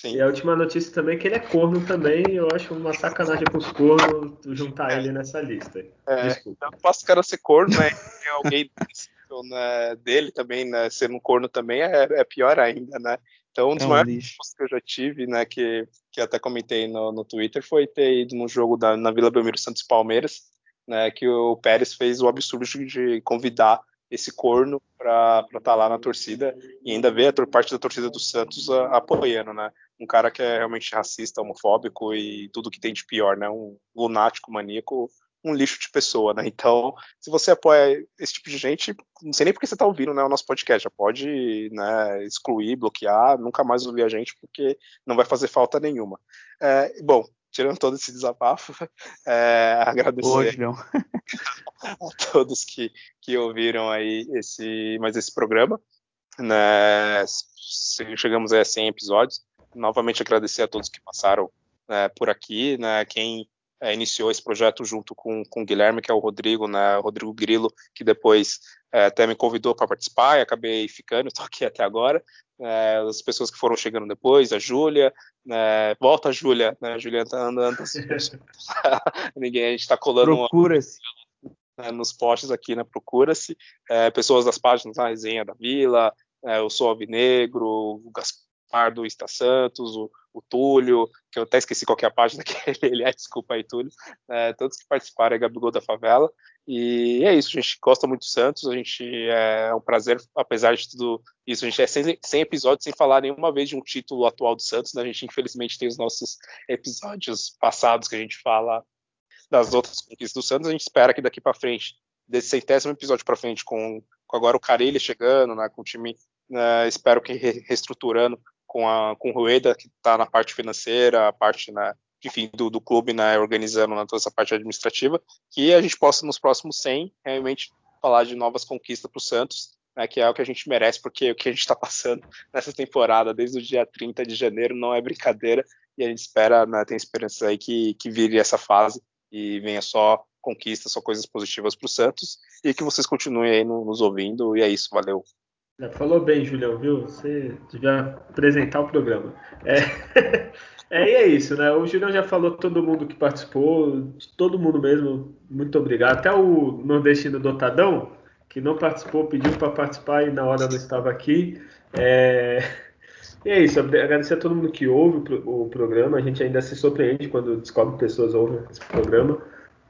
Sim. E a última notícia também é que ele é corno também. Eu acho uma sacanagem com os cornos juntar é. ele nessa lista. É, Desculpa. Não posso cara ser corno, né? Tem alguém né, dele também, né? Ser um corno também é, é pior ainda, né? Então, um dos é um maiores que eu já tive, né? Que, que até comentei no, no Twitter, foi ter ido no jogo da, na Vila Belmiro Santos Palmeiras, né? Que o Pérez fez o absurdo de convidar esse corno para estar tá lá na torcida e ainda ver a parte da torcida do Santos a, apoiando, né? Um cara que é realmente racista, homofóbico e tudo que tem de pior, né? Um lunático, maníaco, um lixo de pessoa, né? Então, se você apoia esse tipo de gente, não sei nem porque você está ouvindo né, o nosso podcast, já pode né, excluir, bloquear, nunca mais ouvir a gente, porque não vai fazer falta nenhuma. É, bom, tirando todo esse desabafo, é, agradecer Hoje, a todos que, que ouviram aí esse, mais esse programa. Né, chegamos a 100 episódios. Novamente agradecer a todos que passaram né, por aqui, né, quem é, iniciou esse projeto junto com, com o Guilherme, que é o Rodrigo, né, Rodrigo Grilo, que depois é, até me convidou para participar e acabei ficando, estou aqui até agora. É, as pessoas que foram chegando depois, a Júlia, né, volta a Júlia, né, a Júlia tá andando, ninguém, a gente está colando Procura-se. Né, nos posts aqui, né, procura-se, é, pessoas das páginas, a Resenha da Vila, é, eu sou Alvinegro, o Gaspar do Insta Santos, o, o Túlio, que eu até esqueci qual é a página que ele é, desculpa aí, Túlio, é, todos que participaram, é Gabigol da Favela, e é isso, a gente gosta muito do Santos, a gente é um prazer, apesar de tudo isso, a gente é 100, 100 episódios sem falar nenhuma vez de um título atual do Santos, né? a gente infelizmente tem os nossos episódios passados que a gente fala das outras conquistas do Santos, a gente espera que daqui para frente, desse centésimo episódio para frente, com, com, agora o Carilli chegando, né, com o time, né, espero que reestruturando com, a, com o Rueda, que está na parte financeira, a parte né, enfim, do, do clube, né, organizando né, toda essa parte administrativa, que a gente possa nos próximos 100 realmente falar de novas conquistas para o Santos, né, que é o que a gente merece, porque o que a gente está passando nessa temporada, desde o dia 30 de janeiro, não é brincadeira, e a gente espera, né, tem esperança aí que, que vire essa fase e venha só conquistas, só coisas positivas para o Santos, e que vocês continuem aí nos ouvindo, e é isso, valeu. Falou bem, Julião, viu? Você devia apresentar o programa. É... É, e é isso, né? O Julião já falou todo mundo que participou, todo mundo mesmo, muito obrigado. Até o nordestino Dotadão, que não participou, pediu para participar e na hora não estava aqui. É... E é isso, agradecer a todo mundo que ouve o programa. A gente ainda se surpreende quando descobre pessoas ouvem esse programa.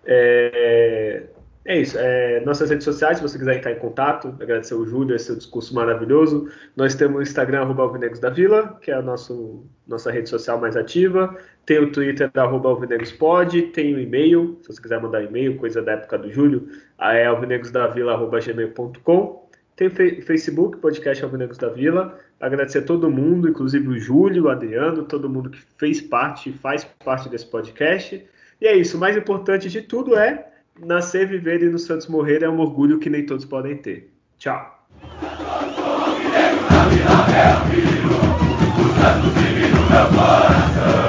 É, é isso. É, nossas redes sociais, se você quiser entrar em contato, agradecer o Júlio, esse discurso maravilhoso. Nós temos o Instagram, arroba Alvinegos da Vila, que é a nosso, nossa rede social mais ativa. Tem o Twitter, arroba Alvinegospod. Tem o e-mail, se você quiser mandar e-mail, coisa da época do Júlio, é alvinegosdavila.gmail.com. Tem o Facebook, podcast Alvinegos da Vila. Agradecer a todo mundo, inclusive o Júlio, o Adriano, todo mundo que fez parte e faz parte desse podcast. E é isso. O mais importante de tudo é Nascer, viver e nos Santos morrer é um orgulho que nem todos podem ter. Tchau. Divino meu coração.